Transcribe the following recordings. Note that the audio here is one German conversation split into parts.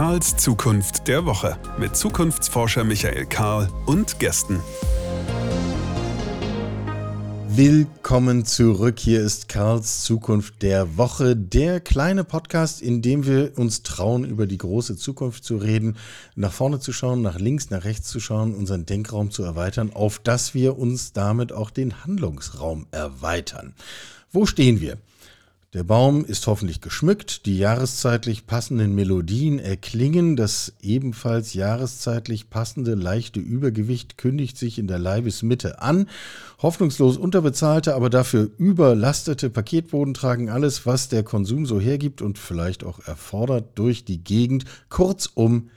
Karls Zukunft der Woche mit Zukunftsforscher Michael Karl und Gästen. Willkommen zurück. Hier ist Karls Zukunft der Woche, der kleine Podcast, in dem wir uns trauen, über die große Zukunft zu reden, nach vorne zu schauen, nach links, nach rechts zu schauen, unseren Denkraum zu erweitern, auf dass wir uns damit auch den Handlungsraum erweitern. Wo stehen wir? Der Baum ist hoffentlich geschmückt, die jahreszeitlich passenden Melodien erklingen, das ebenfalls jahreszeitlich passende leichte Übergewicht kündigt sich in der Leibesmitte an. Hoffnungslos unterbezahlte, aber dafür überlastete Paketboden tragen alles, was der Konsum so hergibt und vielleicht auch erfordert, durch die Gegend. Kurzum,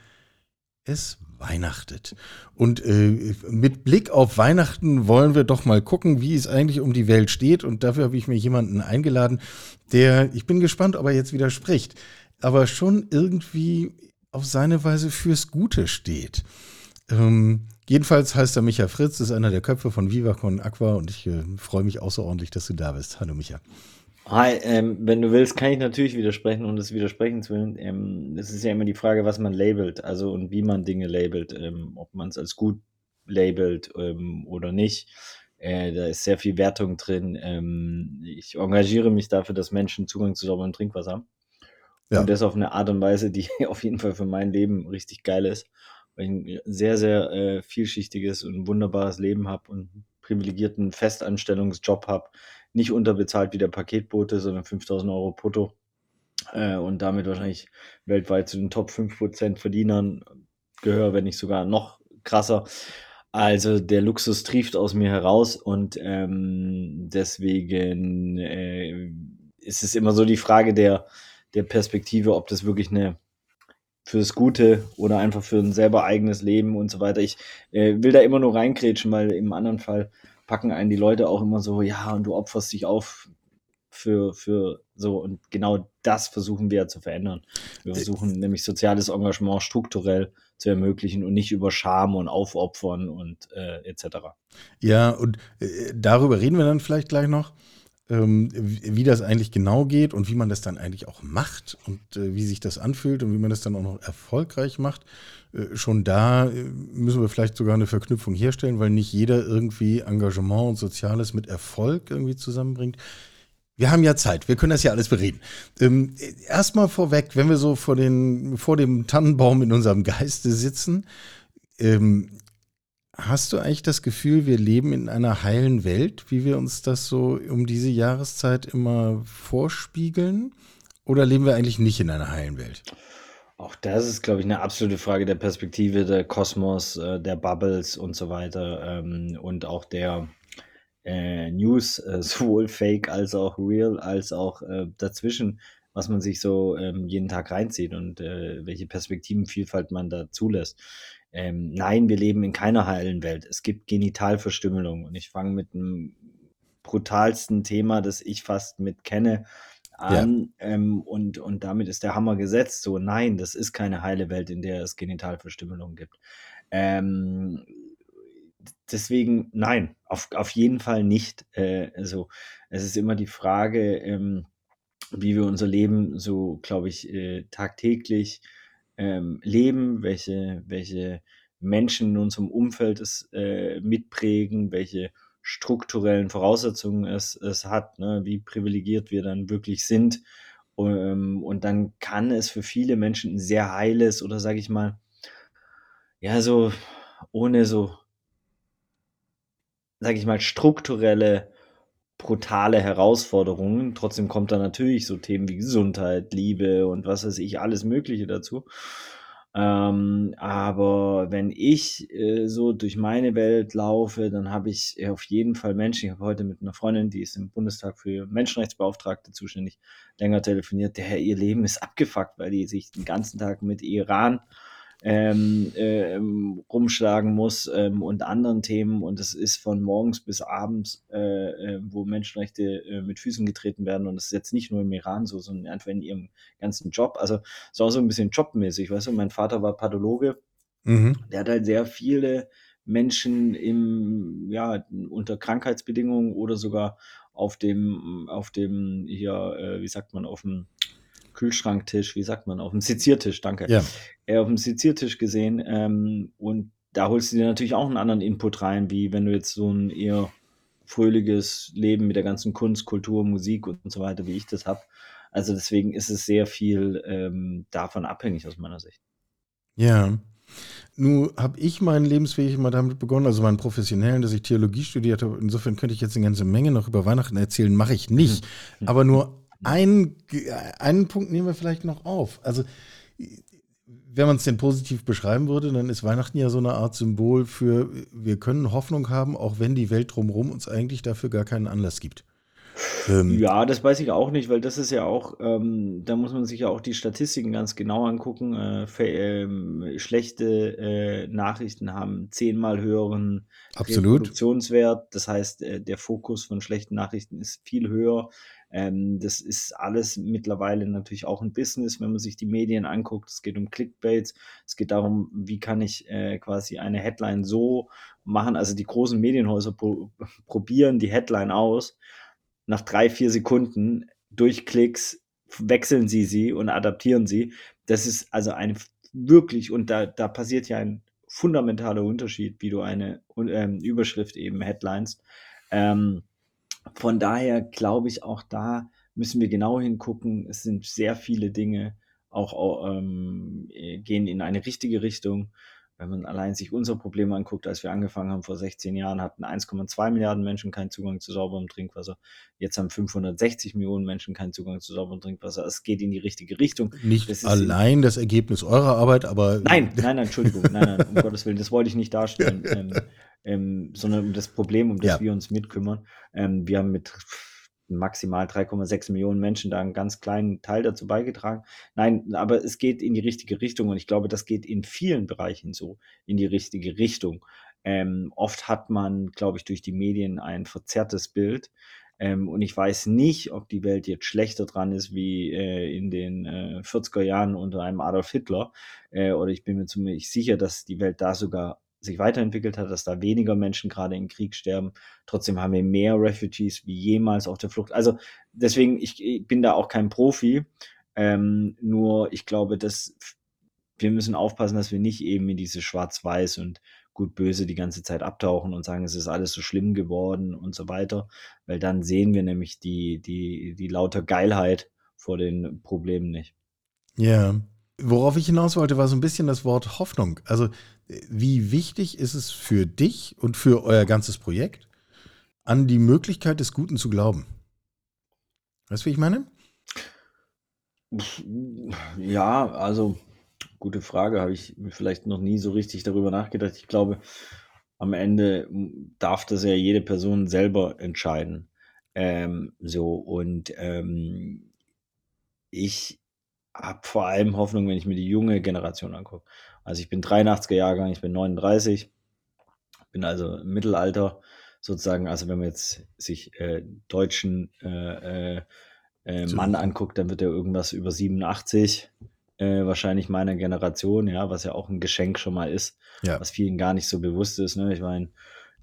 es weihnachtet. Und äh, mit Blick auf Weihnachten wollen wir doch mal gucken, wie es eigentlich um die Welt steht. Und dafür habe ich mir jemanden eingeladen, der, ich bin gespannt, ob er jetzt widerspricht, aber schon irgendwie auf seine Weise fürs Gute steht. Ähm, jedenfalls heißt er Micha Fritz, ist einer der Köpfe von Viva Con Aqua und ich äh, freue mich außerordentlich, dass du da bist. Hallo Micha. Hi, ähm, wenn du willst, kann ich natürlich widersprechen das widersprechen zu willen. Ähm, es ist ja immer die Frage, was man labelt, also und wie man Dinge labelt, ähm, ob man es als gut labelt ähm, oder nicht. Äh, da ist sehr viel Wertung drin. Ähm, ich engagiere mich dafür, dass Menschen Zugang zu sauberem Trinkwasser haben. Ja. Und das auf eine Art und Weise, die auf jeden Fall für mein Leben richtig geil ist, weil ich ein sehr, sehr äh, vielschichtiges und wunderbares Leben habe und einen privilegierten Festanstellungsjob habe, nicht unterbezahlt wie der Paketbote, sondern 5000 Euro brutto äh, und damit wahrscheinlich weltweit zu den Top 5% Verdienern gehöre, wenn nicht sogar noch krasser. Also der Luxus trieft aus mir heraus und ähm, deswegen äh, ist es immer so die Frage der, der Perspektive, ob das wirklich eine fürs Gute oder einfach für ein selber eigenes Leben und so weiter. Ich äh, will da immer nur reinkrätschen, weil im anderen Fall packen einen die Leute auch immer so, ja, und du opferst dich auf für, für so, und genau das versuchen wir zu verändern. Wir äh, versuchen nämlich soziales Engagement strukturell zu ermöglichen und nicht über Scham und Aufopfern und äh, etc. Ja, und äh, darüber reden wir dann vielleicht gleich noch ähm, wie das eigentlich genau geht und wie man das dann eigentlich auch macht und äh, wie sich das anfühlt und wie man das dann auch noch erfolgreich macht. Äh, schon da äh, müssen wir vielleicht sogar eine Verknüpfung herstellen, weil nicht jeder irgendwie Engagement und Soziales mit Erfolg irgendwie zusammenbringt. Wir haben ja Zeit, wir können das ja alles bereden. Ähm, Erstmal vorweg, wenn wir so vor, den, vor dem Tannenbaum in unserem Geiste sitzen, ähm, Hast du eigentlich das Gefühl, wir leben in einer heilen Welt, wie wir uns das so um diese Jahreszeit immer vorspiegeln? Oder leben wir eigentlich nicht in einer heilen Welt? Auch das ist, glaube ich, eine absolute Frage der Perspektive, der Kosmos, äh, der Bubbles und so weiter ähm, und auch der äh, News, äh, sowohl fake als auch real, als auch dazwischen, was man sich so ähm, jeden Tag reinzieht und welche Perspektivenvielfalt man da zulässt. Ähm, nein, wir leben in keiner heilen Welt. Es gibt Genitalverstümmelung. Und ich fange mit dem brutalsten Thema, das ich fast mit kenne, an. Ja. Ähm, und, und damit ist der Hammer gesetzt. So, nein, das ist keine heile Welt, in der es Genitalverstümmelung gibt. Ähm, deswegen, nein, auf, auf jeden Fall nicht. Äh, also, es ist immer die Frage, ähm, wie wir unser Leben so, glaube ich, äh, tagtäglich ähm, leben, welche, welche Menschen in unserem Umfeld es äh, mitprägen, welche strukturellen Voraussetzungen es, es hat, ne, wie privilegiert wir dann wirklich sind. Ähm, und dann kann es für viele Menschen ein sehr heiles oder sage ich mal, ja, so ohne so, sage ich mal, strukturelle brutale Herausforderungen. Trotzdem kommt da natürlich so Themen wie Gesundheit, Liebe und was weiß ich, alles Mögliche dazu. Ähm, aber wenn ich äh, so durch meine Welt laufe, dann habe ich auf jeden Fall Menschen. Ich habe heute mit einer Freundin, die ist im Bundestag für Menschenrechtsbeauftragte zuständig, länger telefoniert. Der ihr Leben ist abgefuckt, weil die sich den ganzen Tag mit Iran ähm, äh, rumschlagen muss ähm, und anderen Themen. Und es ist von morgens bis abends, äh, äh, wo Menschenrechte äh, mit Füßen getreten werden. Und es ist jetzt nicht nur im Iran so, sondern einfach in ihrem ganzen Job. Also es ist auch so ein bisschen jobmäßig. Weißt du, mein Vater war Pathologe. Mhm. Der hat halt sehr viele Menschen im, ja, unter Krankheitsbedingungen oder sogar auf dem, auf dem, hier, äh, wie sagt man, auf dem Kühlschranktisch, wie sagt man, auf dem Seziertisch, danke. Ja. Äh, auf dem Seziertisch gesehen. Ähm, und da holst du dir natürlich auch einen anderen Input rein, wie wenn du jetzt so ein eher fröhliches Leben mit der ganzen Kunst, Kultur, Musik und so weiter, wie ich das habe. Also deswegen ist es sehr viel ähm, davon abhängig aus meiner Sicht. Ja. Nun habe ich meinen Lebensweg mal damit begonnen, also meinen professionellen, dass ich Theologie studiert habe. Insofern könnte ich jetzt eine ganze Menge noch über Weihnachten erzählen, mache ich nicht. Mhm. Aber nur einen, einen Punkt nehmen wir vielleicht noch auf. Also wenn man es denn positiv beschreiben würde, dann ist Weihnachten ja so eine Art Symbol für, wir können Hoffnung haben, auch wenn die Welt drumherum uns eigentlich dafür gar keinen Anlass gibt. Ähm, ja, das weiß ich auch nicht, weil das ist ja auch, ähm, da muss man sich ja auch die Statistiken ganz genau angucken. Äh, für, ähm, schlechte äh, Nachrichten haben zehnmal höheren Absolut. Reproduktionswert. Das heißt, äh, der Fokus von schlechten Nachrichten ist viel höher. Ähm, das ist alles mittlerweile natürlich auch ein Business, wenn man sich die Medien anguckt. Es geht um Clickbaits. Es geht darum, wie kann ich äh, quasi eine Headline so machen. Also die großen Medienhäuser pro probieren die Headline aus nach drei, vier Sekunden durch Klicks wechseln sie sie und adaptieren sie. Das ist also eine wirklich, und da, da passiert ja ein fundamentaler Unterschied, wie du eine ähm, Überschrift eben Headlines. Ähm, von daher glaube ich, auch da müssen wir genau hingucken. Es sind sehr viele Dinge, auch ähm, gehen in eine richtige Richtung wenn man allein sich unser Problem anguckt, als wir angefangen haben vor 16 Jahren, hatten 1,2 Milliarden Menschen keinen Zugang zu sauberem Trinkwasser. Jetzt haben 560 Millionen Menschen keinen Zugang zu sauberem Trinkwasser. Es geht in die richtige Richtung. Nicht das allein das Ergebnis eurer Arbeit, aber. Nein, nein, nein, Entschuldigung, nein, nein, um Gottes Willen, das wollte ich nicht darstellen, ähm, ähm, sondern um das Problem, um das ja. wir uns mitkümmern. Ähm, wir haben mit maximal 3,6 Millionen Menschen da einen ganz kleinen Teil dazu beigetragen. Nein, aber es geht in die richtige Richtung und ich glaube, das geht in vielen Bereichen so in die richtige Richtung. Ähm, oft hat man, glaube ich, durch die Medien ein verzerrtes Bild. Ähm, und ich weiß nicht, ob die Welt jetzt schlechter dran ist wie äh, in den äh, 40er Jahren unter einem Adolf Hitler. Äh, oder ich bin mir ziemlich sicher, dass die Welt da sogar sich weiterentwickelt hat, dass da weniger Menschen gerade im Krieg sterben. Trotzdem haben wir mehr Refugees wie jemals auf der Flucht. Also deswegen, ich, ich bin da auch kein Profi. Ähm, nur ich glaube, dass wir müssen aufpassen, dass wir nicht eben in diese Schwarz-Weiß und gut-böse die ganze Zeit abtauchen und sagen, es ist alles so schlimm geworden und so weiter. Weil dann sehen wir nämlich die, die, die lauter Geilheit vor den Problemen nicht. Ja. Worauf ich hinaus wollte, war so ein bisschen das Wort Hoffnung. Also wie wichtig ist es für dich und für euer ganzes Projekt, an die Möglichkeit des Guten zu glauben? Weißt du, wie ich meine? Ja, also gute Frage, habe ich vielleicht noch nie so richtig darüber nachgedacht. Ich glaube, am Ende darf das ja jede Person selber entscheiden. Ähm, so und ähm, ich habe vor allem Hoffnung, wenn ich mir die junge Generation angucke. Also ich bin 83er Jahrgang, ich bin 39, bin also im Mittelalter sozusagen. Also wenn man jetzt sich äh, deutschen äh, äh, äh Mann anguckt, dann wird er irgendwas über 87, äh, wahrscheinlich meiner Generation, ja, was ja auch ein Geschenk schon mal ist, ja. was vielen gar nicht so bewusst ist. Ne? Ich war in,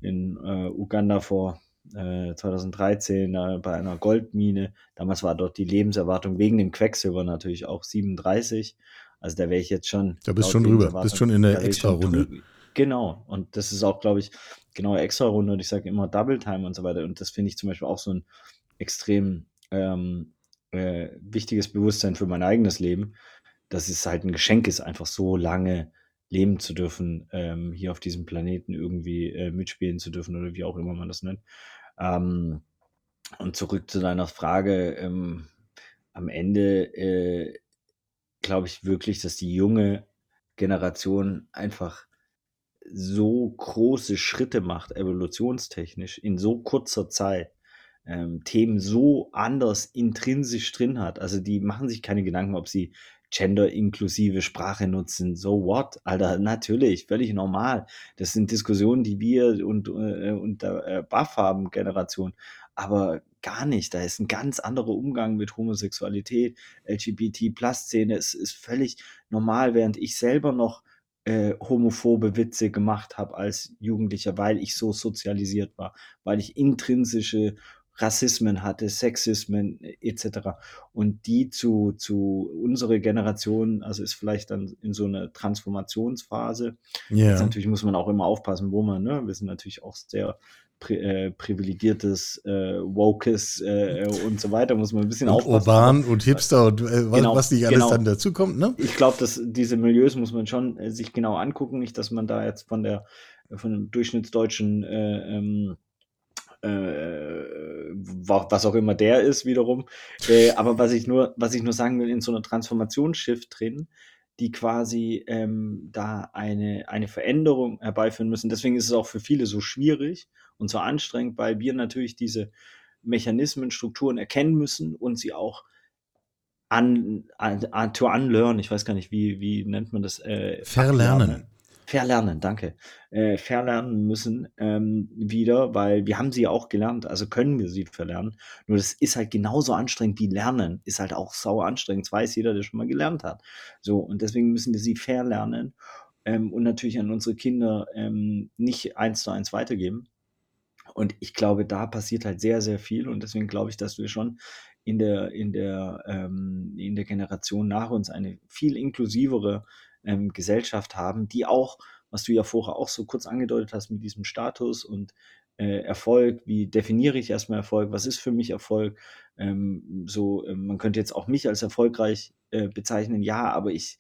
in äh, Uganda vor 2013 äh, bei einer Goldmine. Damals war dort die Lebenserwartung wegen dem Quecksilber natürlich auch 37. Also da wäre ich jetzt schon. Da bist schon drüber, bist schon in der Extra-Runde. Genau. Und das ist auch, glaube ich, genau Extra-Runde. Und ich sage immer Double Time und so weiter. Und das finde ich zum Beispiel auch so ein extrem ähm, äh, wichtiges Bewusstsein für mein eigenes Leben, dass es halt ein Geschenk ist, einfach so lange leben zu dürfen, ähm, hier auf diesem Planeten irgendwie äh, mitspielen zu dürfen oder wie auch immer man das nennt. Ähm, und zurück zu deiner Frage, ähm, am Ende äh, glaube ich wirklich, dass die junge Generation einfach so große Schritte macht, evolutionstechnisch, in so kurzer Zeit, ähm, Themen so anders intrinsisch drin hat. Also die machen sich keine Gedanken, ob sie gender-inklusive Sprache nutzen. So what? Alter, natürlich, völlig normal. Das sind Diskussionen, die wir und, äh, und äh, Buff haben, Generation. Aber gar nicht. Da ist ein ganz anderer Umgang mit Homosexualität, LGBT-Plus-Szene. Es ist völlig normal, während ich selber noch äh, homophobe Witze gemacht habe als Jugendlicher, weil ich so sozialisiert war, weil ich intrinsische Rassismen hatte, Sexismen etc. Und die zu, zu unsere Generation, also ist vielleicht dann in so einer Transformationsphase. Ja. Jetzt natürlich muss man auch immer aufpassen, wo man, ne? Wir sind natürlich auch sehr pri äh, privilegiertes, äh, wokes äh, und so weiter, muss man ein bisschen und aufpassen. Urban und Hipster und äh, was, Genau, was nicht alles genau. dann dazu kommt, ne? Ich glaube, dass diese Milieus muss man schon äh, sich genau angucken, nicht, dass man da jetzt von der von dem durchschnittsdeutschen äh, ähm, äh, wa- was auch immer der ist wiederum. Äh, aber was ich nur, was ich nur sagen will, in so einer Transformationsschiff drin, die quasi ähm, da eine, eine Veränderung herbeiführen müssen. Deswegen ist es auch für viele so schwierig und so anstrengend, weil wir natürlich diese Mechanismen, Strukturen erkennen müssen und sie auch an, an, an to unlearn, ich weiß gar nicht, wie, wie nennt man das? Äh, Verlernen. Verlernen, danke. Äh, verlernen müssen ähm, wieder, weil wir haben sie ja auch gelernt, also können wir sie verlernen. Nur das ist halt genauso anstrengend wie Lernen, ist halt auch sauer anstrengend. Das weiß jeder, der schon mal gelernt hat. So, und deswegen müssen wir sie verlernen ähm, und natürlich an unsere Kinder ähm, nicht eins zu eins weitergeben. Und ich glaube, da passiert halt sehr, sehr viel. Und deswegen glaube ich, dass wir schon in der, in der, ähm, in der Generation nach uns eine viel inklusivere ähm, Gesellschaft haben, die auch, was du ja vorher auch so kurz angedeutet hast mit diesem Status und äh, Erfolg, wie definiere ich erstmal Erfolg, was ist für mich Erfolg? Ähm, so, ähm, man könnte jetzt auch mich als erfolgreich äh, bezeichnen, ja, aber ich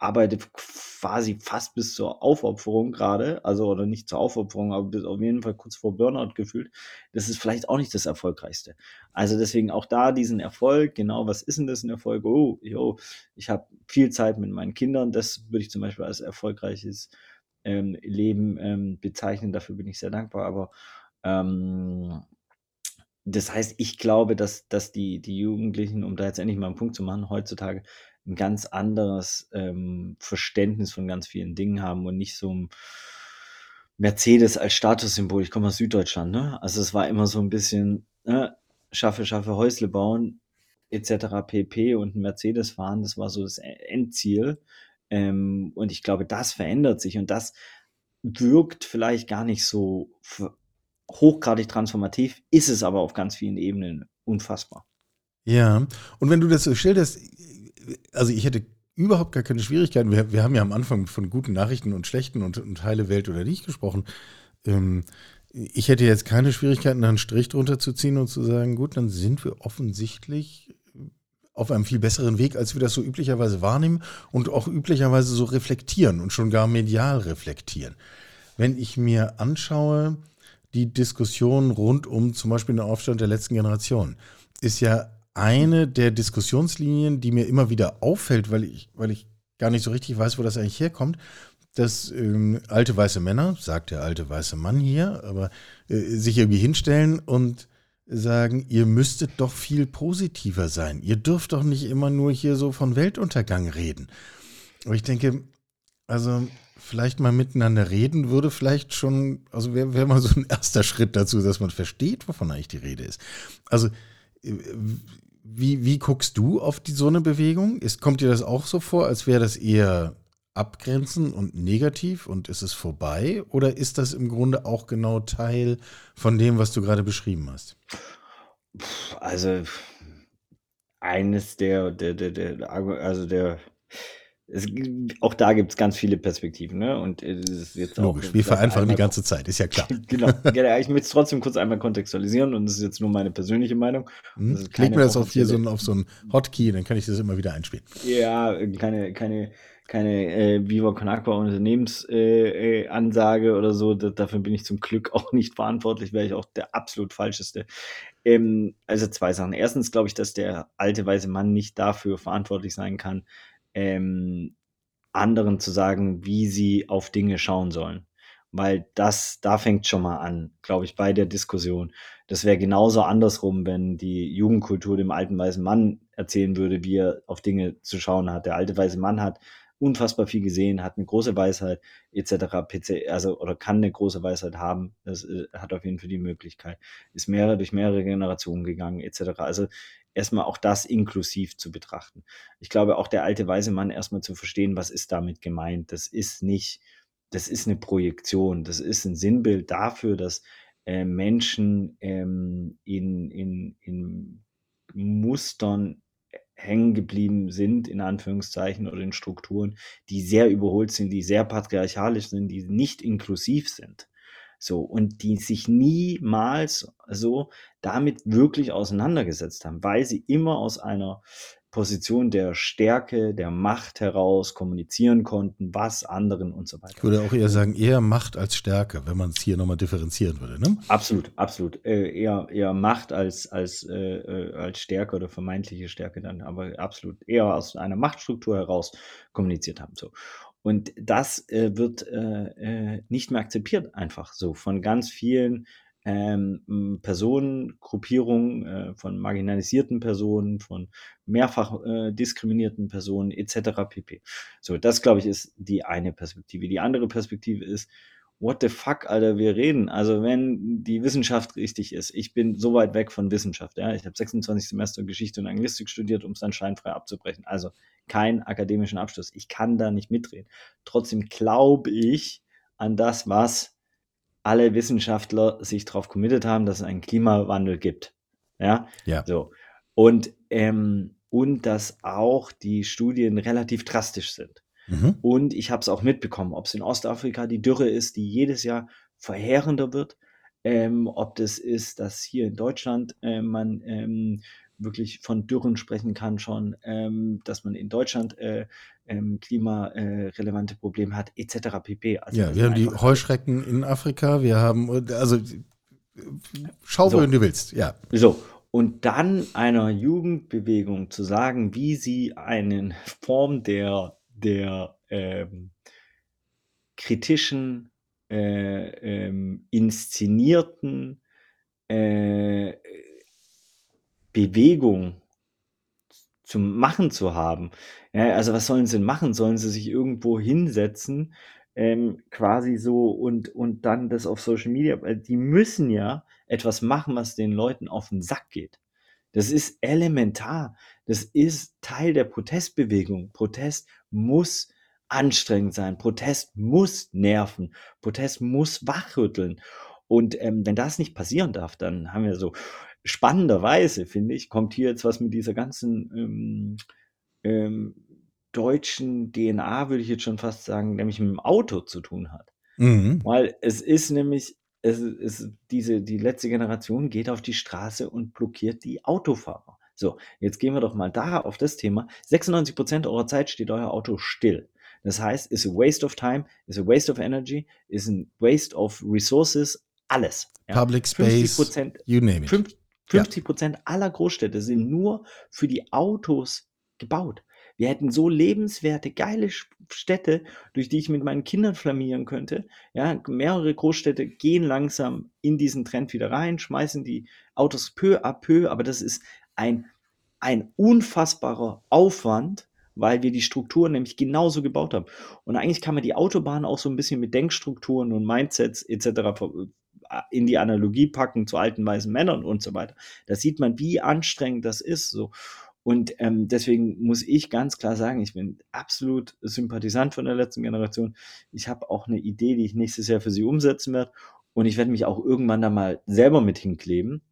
arbeite quasi fast bis zur Aufopferung gerade, also oder nicht zur Aufopferung, aber bis auf jeden Fall kurz vor Burnout gefühlt. Das ist vielleicht auch nicht das Erfolgreichste. Also deswegen auch da diesen Erfolg, genau, was ist denn das ein Erfolg? Oh, yo, ich habe viel Zeit mit meinen Kindern, das würde ich zum Beispiel als erfolgreiches ähm, Leben ähm, bezeichnen, dafür bin ich sehr dankbar, aber ähm, das heißt, ich glaube, dass, dass die, die Jugendlichen, um da jetzt endlich mal einen Punkt zu machen, heutzutage ein ganz anderes ähm, Verständnis von ganz vielen Dingen haben und nicht so ein Mercedes als Statussymbol. Ich komme aus Süddeutschland, ne? Also es war immer so ein bisschen, ne? schaffe, schaffe, Häusle bauen, etc. pp. Und ein Mercedes fahren, das war so das Endziel. Ähm, und ich glaube, das verändert sich und das wirkt vielleicht gar nicht so hochgradig transformativ, ist es aber auf ganz vielen Ebenen unfassbar. Ja, und wenn du das so schilderst, also ich hätte überhaupt gar keine Schwierigkeiten. Wir, wir haben ja am Anfang von guten Nachrichten und schlechten und, und heile Welt oder nicht gesprochen. Ähm, ich hätte jetzt keine Schwierigkeiten, da einen Strich drunter zu ziehen und zu sagen, gut, dann sind wir offensichtlich auf einem viel besseren Weg, als wir das so üblicherweise wahrnehmen und auch üblicherweise so reflektieren und schon gar medial reflektieren. Wenn ich mir anschaue, die Diskussion rund um zum Beispiel den Aufstand der letzten Generation, ist ja eine der Diskussionslinien, die mir immer wieder auffällt, weil ich, weil ich gar nicht so richtig weiß, wo das eigentlich herkommt, dass ähm, alte weiße Männer, sagt der alte weiße Mann hier, aber äh, sich irgendwie hinstellen und sagen, ihr müsstet doch viel positiver sein. Ihr dürft doch nicht immer nur hier so von Weltuntergang reden. Aber ich denke, also vielleicht mal miteinander reden würde vielleicht schon, also wäre wär mal so ein erster Schritt dazu, dass man versteht, wovon eigentlich die Rede ist. Also wie, wie guckst du auf die, so eine Bewegung? Ist, kommt dir das auch so vor, als wäre das eher abgrenzen und negativ und ist es vorbei? Oder ist das im Grunde auch genau Teil von dem, was du gerade beschrieben hast? Also eines der, der, der, der also der, es, auch da gibt es ganz viele Perspektiven, ne? Und es ist jetzt Logisch, wir vereinfachen die ganze Zeit, ist ja klar. genau. Ich möchte es trotzdem kurz einmal kontextualisieren und das ist jetzt nur meine persönliche Meinung. Hm? Ist Leg mir das auf hier so offizielle- ein, auf so ein Hotkey, dann kann ich das immer wieder einspielen. Ja, keine, keine, keine äh, Viva Con Unternehmensansage äh, äh, oder so. Da, dafür bin ich zum Glück auch nicht verantwortlich, wäre ich auch der absolut falscheste. Ähm, also zwei Sachen. Erstens glaube ich, dass der alte weiße Mann nicht dafür verantwortlich sein kann, ähm, anderen zu sagen, wie sie auf Dinge schauen sollen. Weil das, da fängt schon mal an, glaube ich, bei der Diskussion. Das wäre genauso andersrum, wenn die Jugendkultur dem alten weißen Mann erzählen würde, wie er auf Dinge zu schauen hat. Der alte weiße Mann hat unfassbar viel gesehen, hat eine große Weisheit etc. PC, also oder kann eine große Weisheit haben. Das äh, hat auf jeden Fall die Möglichkeit. Ist mehrere durch mehrere Generationen gegangen etc. Also erstmal auch das inklusiv zu betrachten. Ich glaube auch der alte weise Mann erstmal zu verstehen, was ist damit gemeint. Das ist nicht, das ist eine Projektion, das ist ein Sinnbild dafür, dass äh, Menschen ähm, in, in, in Mustern hängen geblieben sind, in Anführungszeichen, oder in Strukturen, die sehr überholt sind, die sehr patriarchalisch sind, die nicht inklusiv sind. So, und die sich niemals so damit wirklich auseinandergesetzt haben, weil sie immer aus einer Position der Stärke, der Macht heraus kommunizieren konnten, was anderen und so weiter. Ich würde auch eher sagen, eher Macht als Stärke, wenn man es hier nochmal differenzieren würde. Ne? Absolut, absolut. Äh, eher, eher Macht als, als, äh, äh, als Stärke oder vermeintliche Stärke dann, aber absolut eher aus einer Machtstruktur heraus kommuniziert haben. So. Und das äh, wird äh, äh, nicht mehr akzeptiert, einfach so von ganz vielen ähm, Personen, Gruppierungen äh, von marginalisierten Personen, von mehrfach äh, diskriminierten Personen etc. pp. So, das glaube ich ist die eine Perspektive. Die andere Perspektive ist, what the fuck, Alter, wir reden. Also wenn die Wissenschaft richtig ist, ich bin so weit weg von Wissenschaft, ja, ich habe 26 Semester Geschichte und Anglistik studiert, um es dann scheinfrei abzubrechen. Also keinen akademischen Abschluss. Ich kann da nicht mitreden. Trotzdem glaube ich an das, was alle Wissenschaftler sich darauf committed haben, dass es einen Klimawandel gibt. Ja, ja. so. Und, ähm, und dass auch die Studien relativ drastisch sind. Mhm. Und ich habe es auch mitbekommen, ob es in Ostafrika die Dürre ist, die jedes Jahr verheerender wird, ähm, ob das ist, dass hier in Deutschland äh, man ähm, wirklich von Dürren sprechen kann schon, ähm, dass man in Deutschland äh, ähm, klimarelevante Probleme hat, etc. pp. Also ja, wir haben die Heuschrecken in Afrika, wir haben, also schau, so. wohin du willst, ja. So, und dann einer Jugendbewegung zu sagen, wie sie eine Form der, der ähm, kritischen, äh, ähm, inszenierten äh, Bewegung zum Machen zu haben. Ja, also was sollen sie denn machen? Sollen sie sich irgendwo hinsetzen, ähm, quasi so und, und dann das auf Social Media? Die müssen ja etwas machen, was den Leuten auf den Sack geht. Das ist elementar. Das ist Teil der Protestbewegung. Protest muss anstrengend sein. Protest muss nerven. Protest muss wachrütteln. Und ähm, wenn das nicht passieren darf, dann haben wir so spannenderweise, finde ich, kommt hier jetzt was mit dieser ganzen ähm, ähm, deutschen DNA, würde ich jetzt schon fast sagen, nämlich mit dem Auto zu tun hat. Mhm. Weil es ist nämlich, es ist diese, die letzte Generation geht auf die Straße und blockiert die Autofahrer. So, jetzt gehen wir doch mal da auf das Thema. 96 Prozent eurer Zeit steht euer Auto still. Das heißt, ist a waste of time, is a waste of energy, is a waste of resources, alles. Ja. Public Space, you name it. 50 Prozent ja. aller Großstädte sind nur für die Autos gebaut. Wir hätten so lebenswerte, geile Städte, durch die ich mit meinen Kindern flamieren könnte. Ja, mehrere Großstädte gehen langsam in diesen Trend wieder rein, schmeißen die Autos peu à peu, aber das ist ein, ein unfassbarer Aufwand, weil wir die Strukturen nämlich genauso gebaut haben. Und eigentlich kann man die Autobahn auch so ein bisschen mit Denkstrukturen und Mindsets etc in die Analogie packen zu alten weißen Männern und so weiter. Da sieht man, wie anstrengend das ist. So. Und ähm, deswegen muss ich ganz klar sagen, ich bin absolut Sympathisant von der letzten Generation. Ich habe auch eine Idee, die ich nächstes Jahr für sie umsetzen werde. Und ich werde mich auch irgendwann da mal selber mit hinkleben.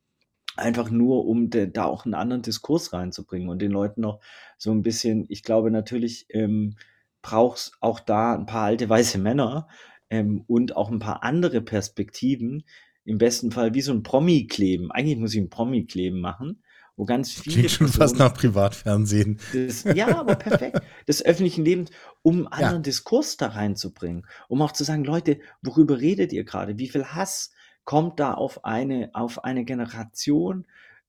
Einfach nur, um de, da auch einen anderen Diskurs reinzubringen und den Leuten noch so ein bisschen, ich glaube natürlich, ähm, braucht es auch da ein paar alte weiße Männer, ähm, und auch ein paar andere Perspektiven. Im besten Fall wie so ein Promi-Kleben. Eigentlich muss ich ein Promi-Kleben machen, wo ganz viele. Klingt schon Personen, fast nach Privatfernsehen. Das, ja, aber perfekt. Des öffentlichen Lebens, um anderen ja. Diskurs da reinzubringen. Um auch zu sagen, Leute, worüber redet ihr gerade? Wie viel Hass kommt da auf eine, auf eine Generation?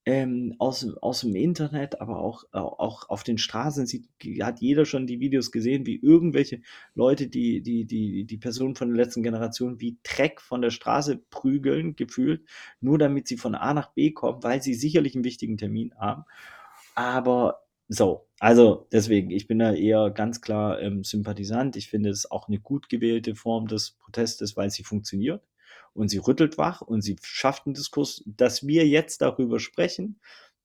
Ähm, aus, aus dem Internet, aber auch, auch auf den Straßen sieht, hat jeder schon die Videos gesehen, wie irgendwelche Leute, die, die, die, die Personen von der letzten Generation wie Dreck von der Straße prügeln, gefühlt, nur damit sie von A nach B kommen, weil sie sicherlich einen wichtigen Termin haben. Aber so, also deswegen, ich bin da eher ganz klar ähm, Sympathisant. Ich finde es auch eine gut gewählte Form des Protestes, weil sie funktioniert und sie rüttelt wach und sie schafft einen Diskurs. Dass wir jetzt darüber sprechen,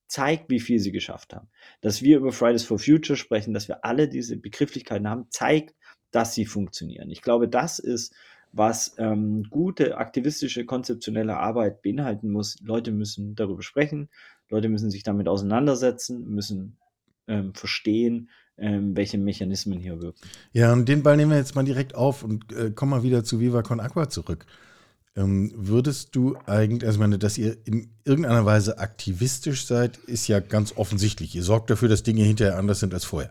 zeigt, wie viel sie geschafft haben. Dass wir über Fridays for Future sprechen, dass wir alle diese Begrifflichkeiten haben, zeigt, dass sie funktionieren. Ich glaube, das ist was ähm, gute aktivistische, konzeptionelle Arbeit beinhalten muss. Leute müssen darüber sprechen, Leute müssen sich damit auseinandersetzen, müssen ähm, verstehen, ähm, welche Mechanismen hier wirken. Ja, und den Ball nehmen wir jetzt mal direkt auf und äh, kommen mal wieder zu Viva Con Aqua zurück. Ähm, würdest du eigentlich, also ich meine, dass ihr in irgendeiner Weise aktivistisch seid, ist ja ganz offensichtlich. Ihr sorgt dafür, dass Dinge hinterher anders sind als vorher.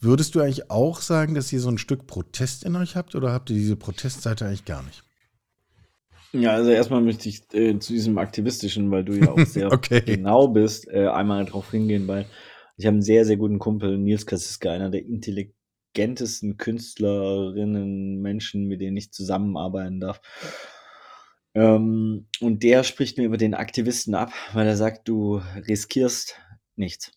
Würdest du eigentlich auch sagen, dass ihr so ein Stück Protest in euch habt oder habt ihr diese Protestseite eigentlich gar nicht? Ja, also erstmal möchte ich äh, zu diesem aktivistischen, weil du ja auch sehr okay. genau bist, äh, einmal darauf hingehen, weil ich habe einen sehr, sehr guten Kumpel, Nils Kassiska, einer der intelligentesten Künstlerinnen, Menschen, mit denen ich zusammenarbeiten darf. Ähm, und der spricht mir über den Aktivisten ab, weil er sagt, du riskierst nichts.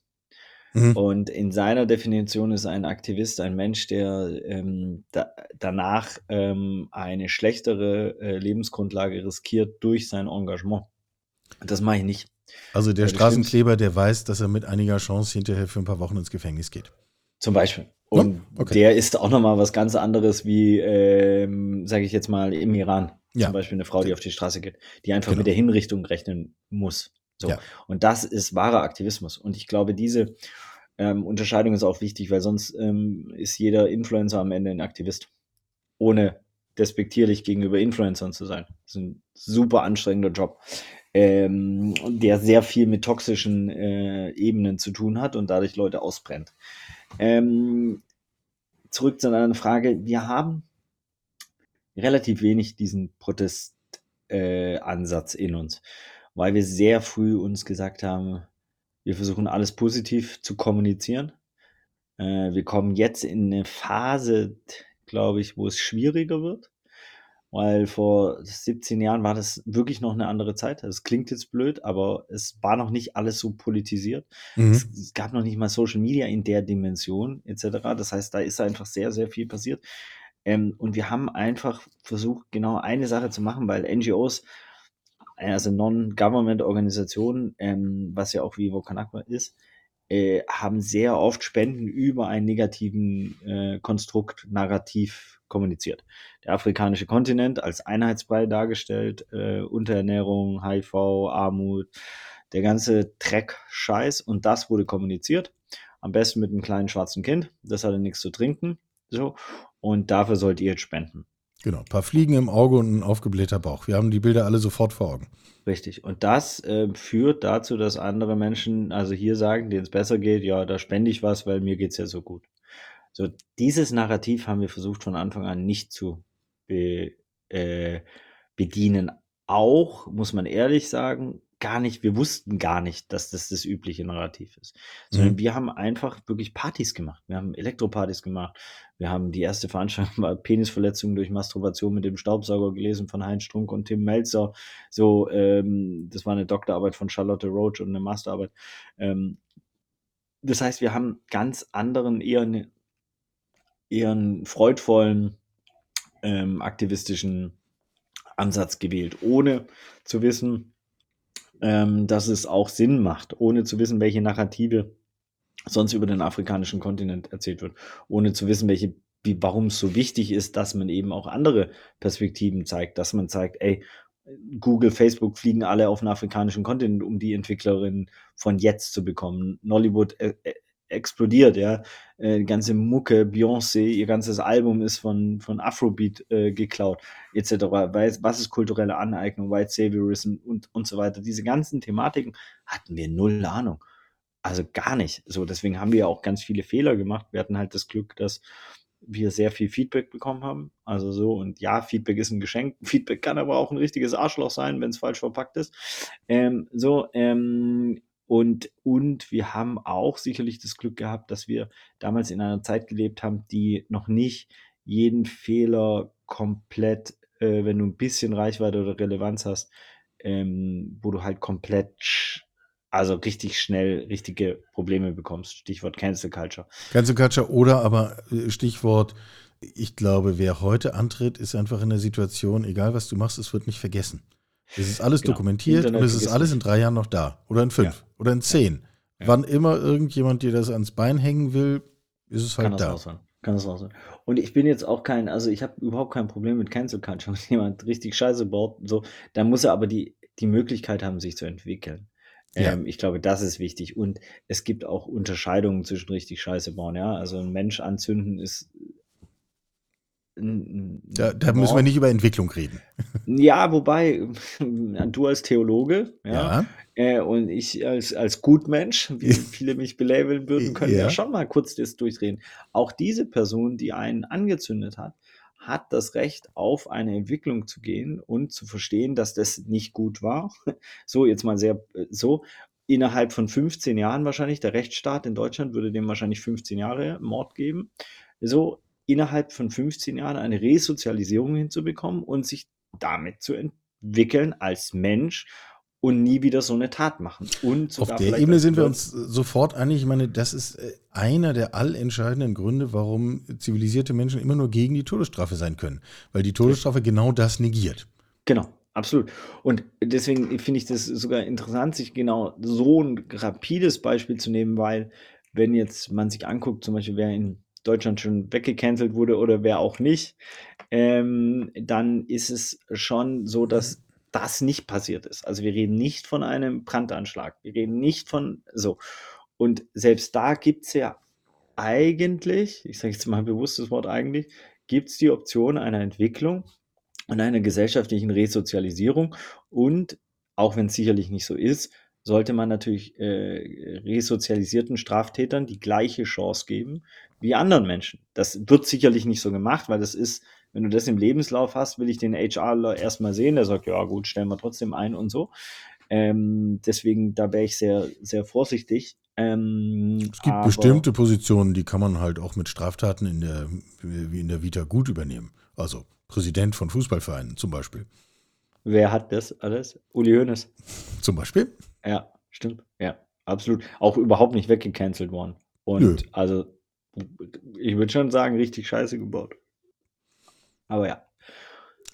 Mhm. Und in seiner Definition ist ein Aktivist ein Mensch, der ähm, da, danach ähm, eine schlechtere äh, Lebensgrundlage riskiert durch sein Engagement. Das mache ich nicht. Also der Straßenkleber, der weiß, dass er mit einiger Chance hinterher für ein paar Wochen ins Gefängnis geht. Zum Beispiel. Und oh, okay. der ist auch nochmal was ganz anderes wie, ähm, sage ich jetzt mal, im Iran. Ja. Zum Beispiel eine Frau, die auf die Straße geht, die einfach genau. mit der Hinrichtung rechnen muss. So. Ja. Und das ist wahrer Aktivismus. Und ich glaube, diese ähm, Unterscheidung ist auch wichtig, weil sonst ähm, ist jeder Influencer am Ende ein Aktivist. Ohne despektierlich gegenüber Influencern zu sein. Das ist ein super anstrengender Job, ähm, der sehr viel mit toxischen äh, Ebenen zu tun hat und dadurch Leute ausbrennt. Ähm, zurück zu einer Frage. Wir haben relativ wenig diesen Protestansatz äh, in uns weil wir sehr früh uns gesagt haben, wir versuchen alles positiv zu kommunizieren. Äh, wir kommen jetzt in eine Phase, glaube ich, wo es schwieriger wird, weil vor 17 Jahren war das wirklich noch eine andere Zeit. Das klingt jetzt blöd, aber es war noch nicht alles so politisiert. Mhm. Es, es, gab noch nicht mal Social Media in der Dimension etc. Das heißt, da ist einfach sehr, sehr viel passiert. Ähm, und wir haben einfach versucht, genau eine Sache zu machen, weil NGOs also Non-Government-Organisationen, ähm, was ja auch Vivo Kanakwa ist, äh, haben sehr oft Spenden über einen negativen äh, Konstrukt narrativ kommuniziert. Der afrikanische Kontinent als Einheitsbrei dargestellt, äh, Unterernährung, HIV, Armut, der ganze Dreck-Scheiß und das wurde kommuniziert. Am besten mit einem kleinen schwarzen Kind, das hatte nichts zu trinken. So, und dafür sollt ihr jetzt spenden. Genau, ein paar Fliegen im Auge und ein aufgeblähter Bauch. Wir haben die Bilder alle sofort vor Augen. Richtig. Und das äh, führt dazu, dass andere Menschen, also hier sagen, denen es besser geht, ja, da spende ich was, weil mir geht es ja so gut. So, dieses Narrativ haben wir versucht von Anfang an nicht zu be, äh, bedienen. Auch, muss man ehrlich sagen, gar nicht, wir wussten gar nicht, dass das das übliche Narrativ ist. Sondern mhm. wir haben einfach wirklich Partys gemacht. Wir haben Elektropartys gemacht. Wir haben die erste Veranstaltung war Penisverletzung durch Masturbation mit dem Staubsauger gelesen von Heinz Strunk und Tim Melzer. So, ähm, das war eine Doktorarbeit von Charlotte Roach und eine Masterarbeit. Ähm, das heißt, wir haben ganz anderen, eher, eher einen freudvollen, ähm, aktivistischen Ansatz gewählt, ohne zu wissen, ähm, dass es auch Sinn macht, ohne zu wissen, welche Narrative sonst über den afrikanischen Kontinent erzählt wird, ohne zu wissen, welche, wie, warum es so wichtig ist, dass man eben auch andere Perspektiven zeigt, dass man zeigt, ey, Google, Facebook fliegen alle auf den afrikanischen Kontinent, um die Entwicklerinnen von jetzt zu bekommen. Nollywood äh, äh explodiert, ja. Äh, die ganze Mucke, Beyoncé, ihr ganzes Album ist von, von Afrobeat äh, geklaut, etc. Was ist kulturelle Aneignung, White Saviorism und, und so weiter. Diese ganzen Thematiken hatten wir null Ahnung. Also gar nicht. So, deswegen haben wir auch ganz viele Fehler gemacht. Wir hatten halt das Glück, dass wir sehr viel Feedback bekommen haben. Also so, und ja, Feedback ist ein Geschenk. Feedback kann aber auch ein richtiges Arschloch sein, wenn es falsch verpackt ist. Ähm, so, ähm, und, und wir haben auch sicherlich das Glück gehabt, dass wir damals in einer Zeit gelebt haben, die noch nicht jeden Fehler komplett, äh, wenn du ein bisschen Reichweite oder Relevanz hast, ähm, wo du halt komplett, also richtig schnell richtige Probleme bekommst. Stichwort Cancel Culture. Cancel Culture oder aber äh, Stichwort, ich glaube, wer heute antritt, ist einfach in der Situation, egal was du machst, es wird nicht vergessen. Es ist alles genau. dokumentiert Internet und es ist alles in drei Jahren noch da. Oder in fünf. Ja. Oder in zehn. Ja. Wann immer irgendjemand dir das ans Bein hängen will, ist es halt Kann da. Das Kann das auch sein. Und ich bin jetzt auch kein, also ich habe überhaupt kein Problem mit Cancel Culture, wenn jemand richtig Scheiße baut, so, dann muss er aber die, die Möglichkeit haben, sich zu entwickeln. Ja. Ähm, ich glaube, das ist wichtig. Und es gibt auch Unterscheidungen zwischen richtig Scheiße bauen, ja. Also ein Mensch anzünden ist. Da, da müssen wir nicht über Entwicklung reden. Ja, wobei, du als Theologe, ja, äh, und ich als, als Gutmensch, wie viele mich belabeln würden, können Ja. ja schon mal kurz das durchdrehen. Auch diese Person, die einen angezündet hat, hat das Recht, auf eine Entwicklung zu gehen und zu verstehen, dass das nicht gut war. So, jetzt mal sehr äh, so. Innerhalb von 15 Jahren wahrscheinlich, der Rechtsstaat in Deutschland würde dem wahrscheinlich 15 Jahre Mord geben. So, innerhalb von 15 Jahren eine Resozialisierung hinzubekommen und sich damit zu entwickeln als Mensch und nie wieder so eine Tat machen. Und Auf der Ebene sind wir uns sofort einig. Ich meine, das ist äh, einer der allentscheidenden Gründe, warum zivilisierte Menschen immer nur gegen die Todesstrafe sein können. Weil die Todesstrafe genau das negiert. Genau, absolut. Und deswegen finde ich das sogar interessant, sich genau so ein rapides Beispiel zu nehmen, weil wenn jetzt man sich anguckt, zum Beispiel wer in Deutschland schon weggecancelt wurde oder wer auch nicht, ähm, dann ist es schon so, dass das nicht passiert ist. Also wir reden nicht von einem Brandanschlag, wir reden nicht von so. Und selbst da gibt es ja eigentlich, ich sage jetzt mal bewusst das Wort eigentlich, gibt es die Option einer Entwicklung und einer gesellschaftlichen Resozialisierung. Und auch wenn es sicherlich nicht so ist, sollte man natürlich äh, resozialisierten Straftätern die gleiche Chance geben wie anderen Menschen. Das wird sicherlich nicht so gemacht, weil das ist, wenn du das im Lebenslauf hast, will ich den HRler erstmal sehen, der sagt, ja gut, stellen wir trotzdem ein und so. Ähm, deswegen, da wäre ich sehr, sehr vorsichtig. Ähm, Es gibt aber- bestimmte Positionen, die kann man halt auch mit Straftaten in der, wie in der Vita gut übernehmen. Also Präsident von Fußballvereinen zum Beispiel. Wer hat das alles? Uli Hoeneß. Zum Beispiel. Ja, stimmt. Ja, absolut. Auch überhaupt nicht weggecancelt worden. Und Nö. also, ich würde schon sagen, richtig scheiße gebaut. Aber ja,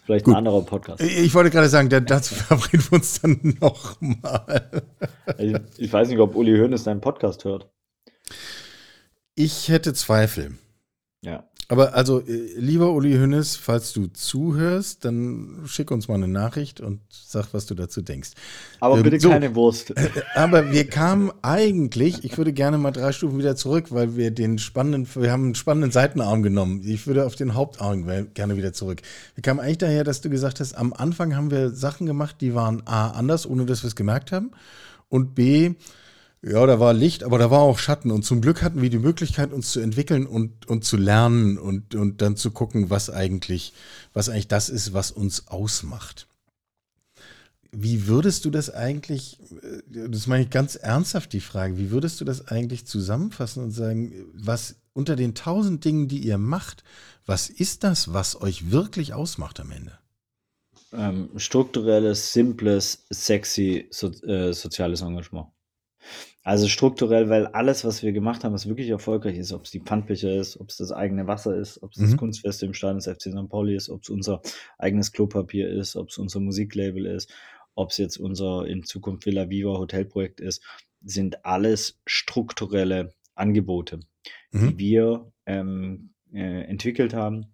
vielleicht Gut. ein anderer Podcast. Ich wollte gerade sagen, da- dazu verabreden wir uns dann nochmal. Also, ich weiß nicht, ob Uli Hoeneß deinen Podcast hört. Ich hätte Zweifel. Ja. Aber also, äh, lieber Uli Hönes, falls du zuhörst, dann schick uns mal eine Nachricht und sag, was du dazu denkst. Aber Ähm, bitte so. keine Wurst. Aber wir kamen eigentlich, ich würde gerne mal drei Stufen wieder zurück, weil wir den spannenden, wir haben einen spannenden Seitenarm genommen. Ich würde auf den Hauptarm gerne wieder zurück. Wir kamen eigentlich daher, dass du gesagt hast, am Anfang haben wir Sachen gemacht, die waren A, anders, ohne dass wir es gemerkt haben. Und B, ja, da war Licht, aber da war auch Schatten. Und zum Glück hatten wir die Möglichkeit, uns zu entwickeln und, und zu lernen und, und dann zu gucken, was eigentlich, was eigentlich das ist, was uns ausmacht. Wie würdest du das eigentlich, äh, das meine ich ganz ernsthaft die Frage, wie würdest du das eigentlich zusammenfassen und sagen, was unter den tausend Dingen, die ihr macht, was ist das, was euch wirklich ausmacht am Ende? ähm, strukturelles, simples, sexy so, äh, soziales Engagement. Also strukturell, weil alles, was wir gemacht haben, was wirklich erfolgreich ist, ob es die Pfandbecher ist, ob es das eigene Wasser ist, ob es das Mhm. Kunstfest im Stadion des FC St. Pauli ist, ob es unser eigenes Klopapier ist, ob es unser Musiklabel ist, ob es jetzt unser in Zukunft Villa Viva Hotelprojekt ist, sind alles strukturelle Angebote, Mhm. die wir ähm, äh, entwickelt haben,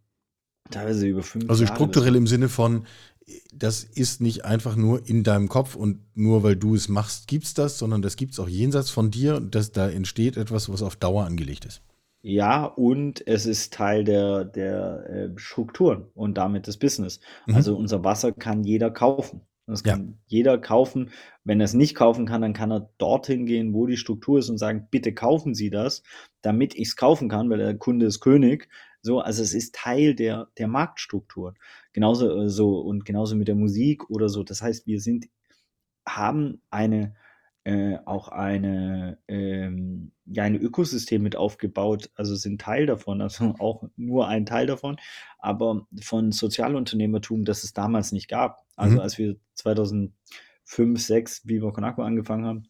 teilweise über fünf Also Jahre. strukturell im Sinne von, das ist nicht einfach nur in deinem Kopf und nur weil du es machst, gibt's das, sondern das gibt's auch jenseits von dir und das, da entsteht etwas, was auf Dauer angelegt ist. Ja, und es ist Teil der, der äh, Strukturen und damit des Business. Mhm. Also unser Wasser kann jeder kaufen. Das Ja. kann jeder kaufen. Wenn er es nicht kaufen kann, dann kann er dorthin gehen, wo die Struktur ist und sagen, bitte kaufen Sie das, damit ich es kaufen kann, weil der Kunde ist König. So, also es ist Teil der, der Marktstrukturen. Genauso äh, so und genauso mit der Musik oder so. Das heißt, wir sind, haben eine äh, auch eine, ähm, ja, ein Ökosystem mit aufgebaut, also sind Teil davon, also auch nur ein Teil davon, aber von Sozialunternehmertum, das es damals nicht gab. Also Mhm. als wir 2005, 6 Viva Con Agua angefangen haben,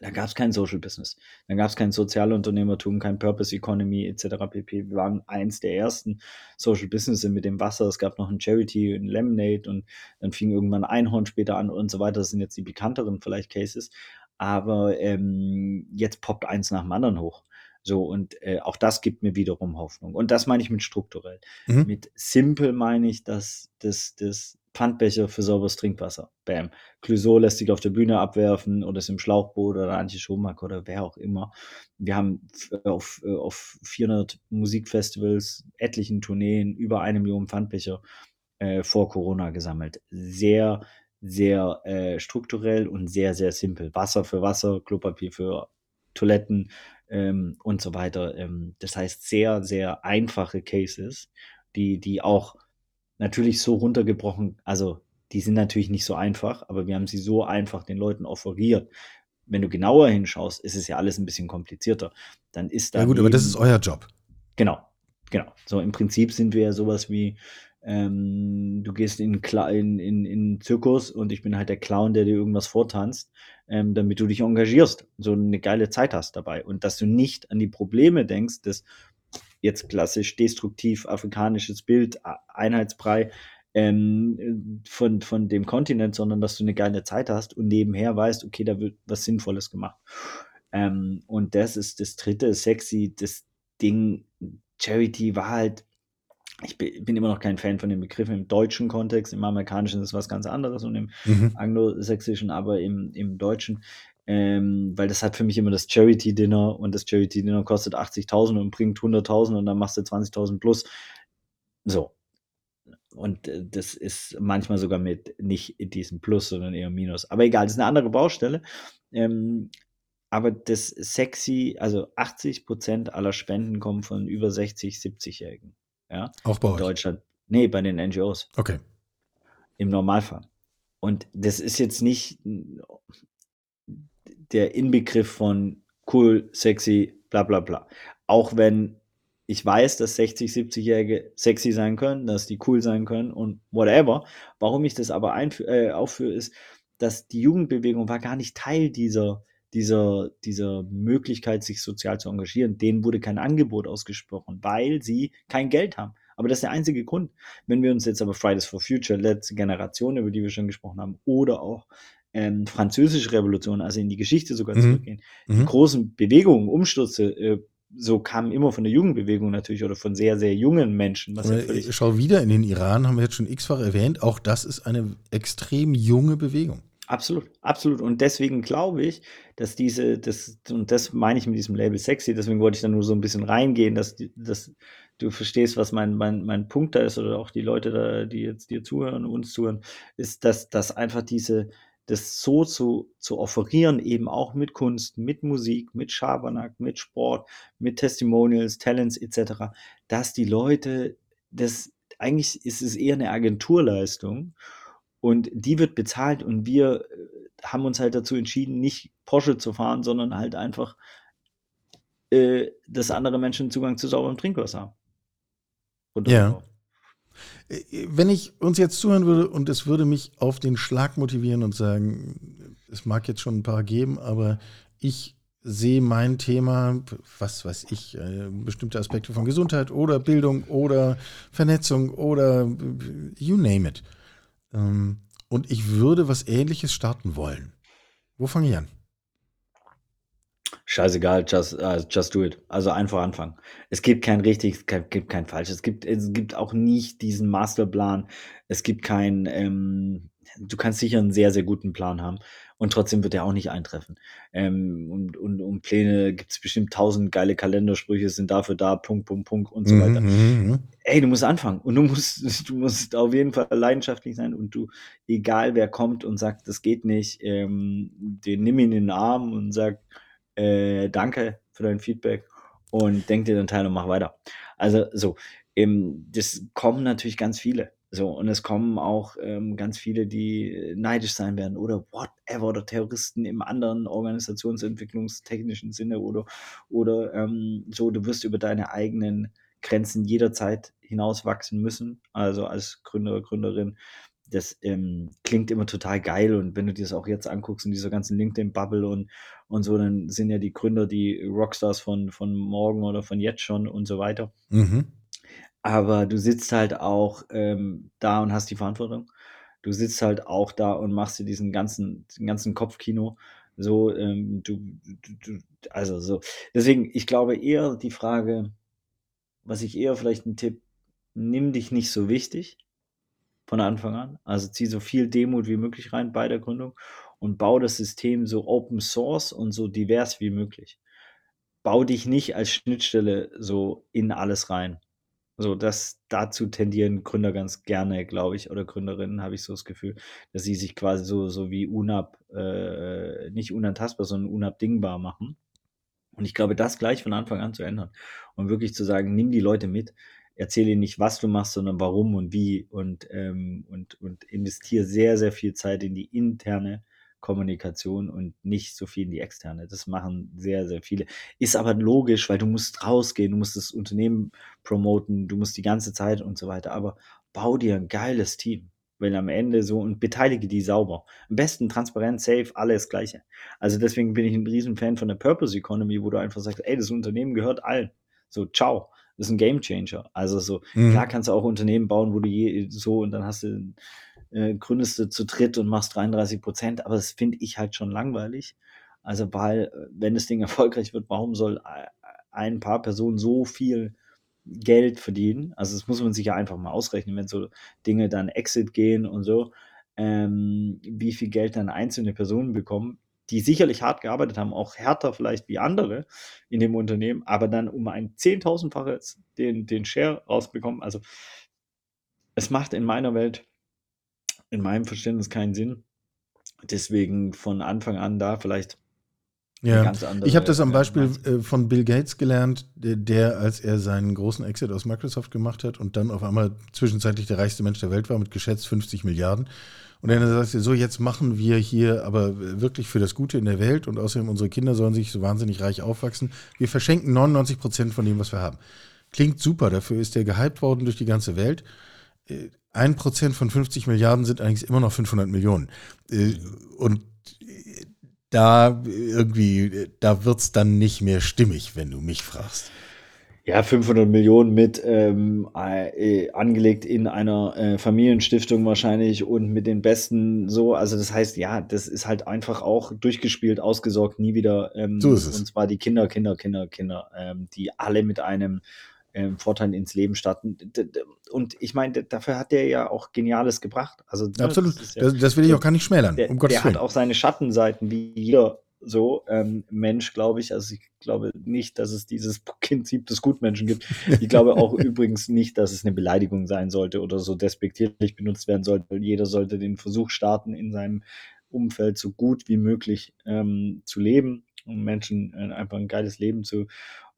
da gab es kein Social Business. Da gab es kein Sozialunternehmertum, kein Purpose Economy etc. pp. Wir waren eins der ersten Social Businesses mit dem Wasser. Es gab noch ein Charity, ein Lemonade und dann fing irgendwann Einhorn später an und so weiter. Das sind jetzt die bekannteren vielleicht Cases. Aber ähm, jetzt poppt eins nach dem anderen hoch. So, und äh, auch das gibt mir wiederum Hoffnung. Und das meine ich mit strukturell. Mhm. Mit simpel meine ich, dass das, das Pfandbecher für sauberes Trinkwasser. Bam. Clouseau lässt sich auf der Bühne abwerfen oder ist im Schlauchboot oder Antje Schumacher oder wer auch immer. Wir haben f- auf, äh, auf 400 Musikfestivals, etlichen Tourneen über eine Million Pfandbecher äh, vor Corona gesammelt. Sehr, sehr äh, strukturell und sehr, sehr simpel. Wasser für Wasser, Klopapier für Toiletten ähm, und so weiter. Ähm, das heißt, sehr, sehr einfache Cases, die, die auch natürlich so runtergebrochen, also die sind natürlich nicht so einfach, aber wir haben sie so einfach den Leuten offeriert. Wenn du genauer hinschaust, ist es ja alles ein bisschen komplizierter. Dann ist da Ja gut, aber das ist euer Job. Genau, genau. So im Prinzip sind wir ja sowas wie, ähm, du gehst in, in, in, in Zirkus und ich bin halt der Clown, der dir irgendwas vortanzt, ähm, damit du dich engagierst, so eine geile Zeit hast dabei und dass du nicht an die Probleme denkst, das jetzt klassisch destruktiv afrikanisches Bild, Einheitsbrei ähm, von, von dem Kontinent, sondern dass du eine geile Zeit hast und nebenher weißt, okay, da wird was Sinnvolles gemacht. Ähm, und das ist das dritte, sexy, das Ding, Charity war halt, ich bin, immer noch kein Fan von den Begriffen im deutschen Kontext, im amerikanischen ist was ganz anderes und im Mhm. anglosächsischen, aber im, im deutschen, ähm, weil das hat für mich immer das Charity-Dinner und das Charity-Dinner kostet 80.000 und bringt 100.000 und dann machst du 20.000 plus. So. Und äh, das ist manchmal sogar mit nicht diesem Plus, sondern eher Minus. Aber egal, das ist eine andere Baustelle. Ähm, aber das sexy, also 80 Prozent aller Spenden kommen von über 60, 70-Jährigen. Ja, Auch bei in euch. Deutschland. Nee, bei den NGOs Okay. im Normalfall. Und das ist jetzt nicht der Inbegriff von cool, sexy, bla bla bla. Auch wenn ich weiß, dass 60, 70-Jährige sexy sein können, dass die cool sein können und whatever. Warum ich das aber äh, aufführe, ist, dass die Jugendbewegung war gar nicht Teil dieser, dieser, dieser Möglichkeit, sich sozial zu engagieren. Denen wurde kein Angebot ausgesprochen, weil sie kein Geld haben. Aber das ist der einzige Grund. Wenn wir uns jetzt aber Fridays for Future, letzte Generation, über die wir schon gesprochen haben, oder auch ähm, französische Revolution, also in die Geschichte sogar Mhm. zurückgehen, die Mhm. großen Bewegungen, Umstürze, äh, so kamen immer von der Jugendbewegung natürlich oder von sehr, sehr jungen Menschen, was ja völlig ich schau wieder in den Iran, haben wir jetzt schon x-fach erwähnt. Auch das ist eine extrem junge Bewegung. Absolut, absolut. Und deswegen glaube ich, dass diese, das, und das meine ich mit diesem Label sexy, deswegen wollte ich da nur so ein bisschen reingehen, dass, dass du verstehst, was mein, mein, mein Punkt da ist, oder auch die Leute da, die jetzt dir zuhören, uns zuhören, ist, dass, dass einfach diese, das so zu, zu offerieren, eben auch mit Kunst, mit Musik, mit Schabernack, mit Sport, mit Testimonials, Talents etc., dass die Leute, das, eigentlich ist es eher eine Agenturleistung und die wird bezahlt und wir äh, haben uns halt dazu entschieden, nicht Porsche zu fahren, sondern halt einfach, äh, dass andere Menschen Zugang zu sauberem Trinkwasser haben. Und Ja. Äh, Wenn ich uns jetzt zuhören würde und es würde mich auf den Schlag motivieren und sagen, es mag jetzt schon ein paar geben, aber ich sehe mein Thema, was weiß ich, äh, bestimmte Aspekte von Gesundheit oder Bildung oder Vernetzung oder you name it. Ähm, Und ich würde was ähnliches starten wollen. Wo fange ich an? Scheißegal, just, äh, just do it. Also einfach anfangen. Es gibt kein richtig, es gibt gibt kein falsch. Es gibt, es gibt auch nicht diesen Masterplan. Es gibt kein, ähm, du kannst sicher einen sehr, sehr guten Plan haben und trotzdem wird er auch nicht eintreffen. Ähm, und, und, und Pläne gibt es bestimmt tausend geile Kalendersprüche, sind dafür da, Punkt, Punkt, Punkt und so Mhm, weiter. mhm, mhm. Ey, du musst anfangen und du musst, du musst auf jeden Fall leidenschaftlich sein und du, egal wer kommt und sagt, das geht nicht, ähm, den nimm ihn in den Arm und sag, äh, danke für dein Feedback und denk dir den Teil und mach weiter. Also so, ähm, das kommen natürlich ganz viele. So, und es kommen auch ähm, ganz viele, die neidisch sein werden oder whatever oder Terroristen im anderen organisationsentwicklungstechnischen Sinne oder, oder ähm, so, du wirst über deine eigenen Grenzen jederzeit hinauswachsen müssen. Also als Gründer, Gründerin, das ähm, klingt immer total geil und wenn du dir das auch jetzt anguckst in dieser ganzen LinkedIn-Bubble und, und so, dann sind ja die Gründer die Rockstars von, von morgen oder von jetzt schon und so weiter. Mhm. Aber du sitzt halt auch ähm, da und hast die Verantwortung. Du sitzt halt auch da und machst dir diesen ganzen, den ganzen Kopfkino So, ähm, du, du, du, also so. Deswegen, ich glaube eher die Frage, was ich eher vielleicht ein Tipp, nimm dich nicht so wichtig von Anfang an. Also zieh so viel Demut wie möglich rein bei der Gründung und bau das System so Open Source und so divers wie möglich. Bau dich nicht als Schnittstelle so in alles rein. So, das dazu tendieren Gründer ganz gerne, glaube ich, oder Gründerinnen, habe ich so das Gefühl, dass sie sich quasi so, so wie unab, äh, nicht unantastbar, sondern unabdingbar machen. Und ich glaube, das gleich von Anfang an zu ändern und wirklich zu sagen, nimm die Leute mit, erzähle ihnen nicht, was du machst, sondern warum und wie und, ähm, und, und investiere sehr, sehr viel Zeit in die interne Kommunikation und nicht so viel in die externe. Das machen sehr, sehr viele. Ist aber logisch, weil du musst rausgehen, du musst das Unternehmen promoten, du musst die ganze Zeit und so weiter. Aber bau dir ein geiles Team. Weil am Ende so und beteilige die sauber. Am besten transparent, safe, alles Gleiche. Also deswegen bin ich ein Riesenfan von der Purpose Economy, wo du einfach sagst, ey, das Unternehmen gehört allen. So, ciao. Das ist ein Game Changer. Also so, mhm. klar kannst du auch Unternehmen bauen, wo du je so und dann hast du äh, gründest du zu dritt und machst 33 Prozent, aber das finde ich halt schon langweilig. Also, weil, äh, wenn das Ding erfolgreich wird, warum soll ein paar Personen so viel Geld verdienen? Also, das muss man sich ja einfach mal ausrechnen, wenn so Dinge dann Exit gehen und so, ähm, wie viel Geld dann einzelne Personen bekommen, die sicherlich hart gearbeitet haben, auch härter vielleicht wie andere in dem Unternehmen, aber dann um ein Zehntausendfaches den, den Share rausbekommen. Also, es macht in meiner Welt in meinem Verständnis keinen Sinn. Deswegen von Anfang an da vielleicht ja, ich habe das am Beispiel äh, von Bill Gates gelernt, der, der, als er seinen großen Exit aus Microsoft gemacht hat und dann auf einmal zwischenzeitlich der reichste Mensch der Welt war mit geschätzt 50 Milliarden. Und dann sagt er so, jetzt machen wir hier aber wirklich für das Gute in der Welt und außerdem unsere Kinder sollen sich so wahnsinnig reich aufwachsen. Wir verschenken 99 Prozent von dem, was wir haben. Klingt super, dafür ist der gehypt worden durch die ganze Welt. Äh, ein Prozent von 50 Milliarden sind eigentlich immer noch 500 Millionen. Äh, und da irgendwie, da wird es dann nicht mehr stimmig, wenn du mich fragst. Ja, 500 Millionen mit ähm, äh, angelegt in einer äh, Familienstiftung wahrscheinlich und mit den besten so. Also das heißt, ja, das ist halt einfach auch durchgespielt, ausgesorgt, nie wieder. Ähm, so ist es. Und zwar die Kinder, Kinder, Kinder, Kinder, ähm, die alle mit einem ähm, Vorteil ins Leben starten. Und ich meine, dafür hat der ja auch Geniales gebracht. Also, Absolut. Das, ja, das, das, will ich auch gar nicht schmälern. Der, um der hat auch seine Schattenseiten, wie jeder so ähm, Mensch, glaube ich. Also ich glaube nicht, dass es dieses Prinzip des Gutmenschen gibt. Ich glaube auch übrigens nicht, dass es eine Beleidigung sein sollte oder so despektierlich benutzt werden sollte. Jeder sollte den Versuch starten, in seinem Umfeld so gut wie möglich ähm, zu leben, um Menschen äh, einfach ein geiles Leben zu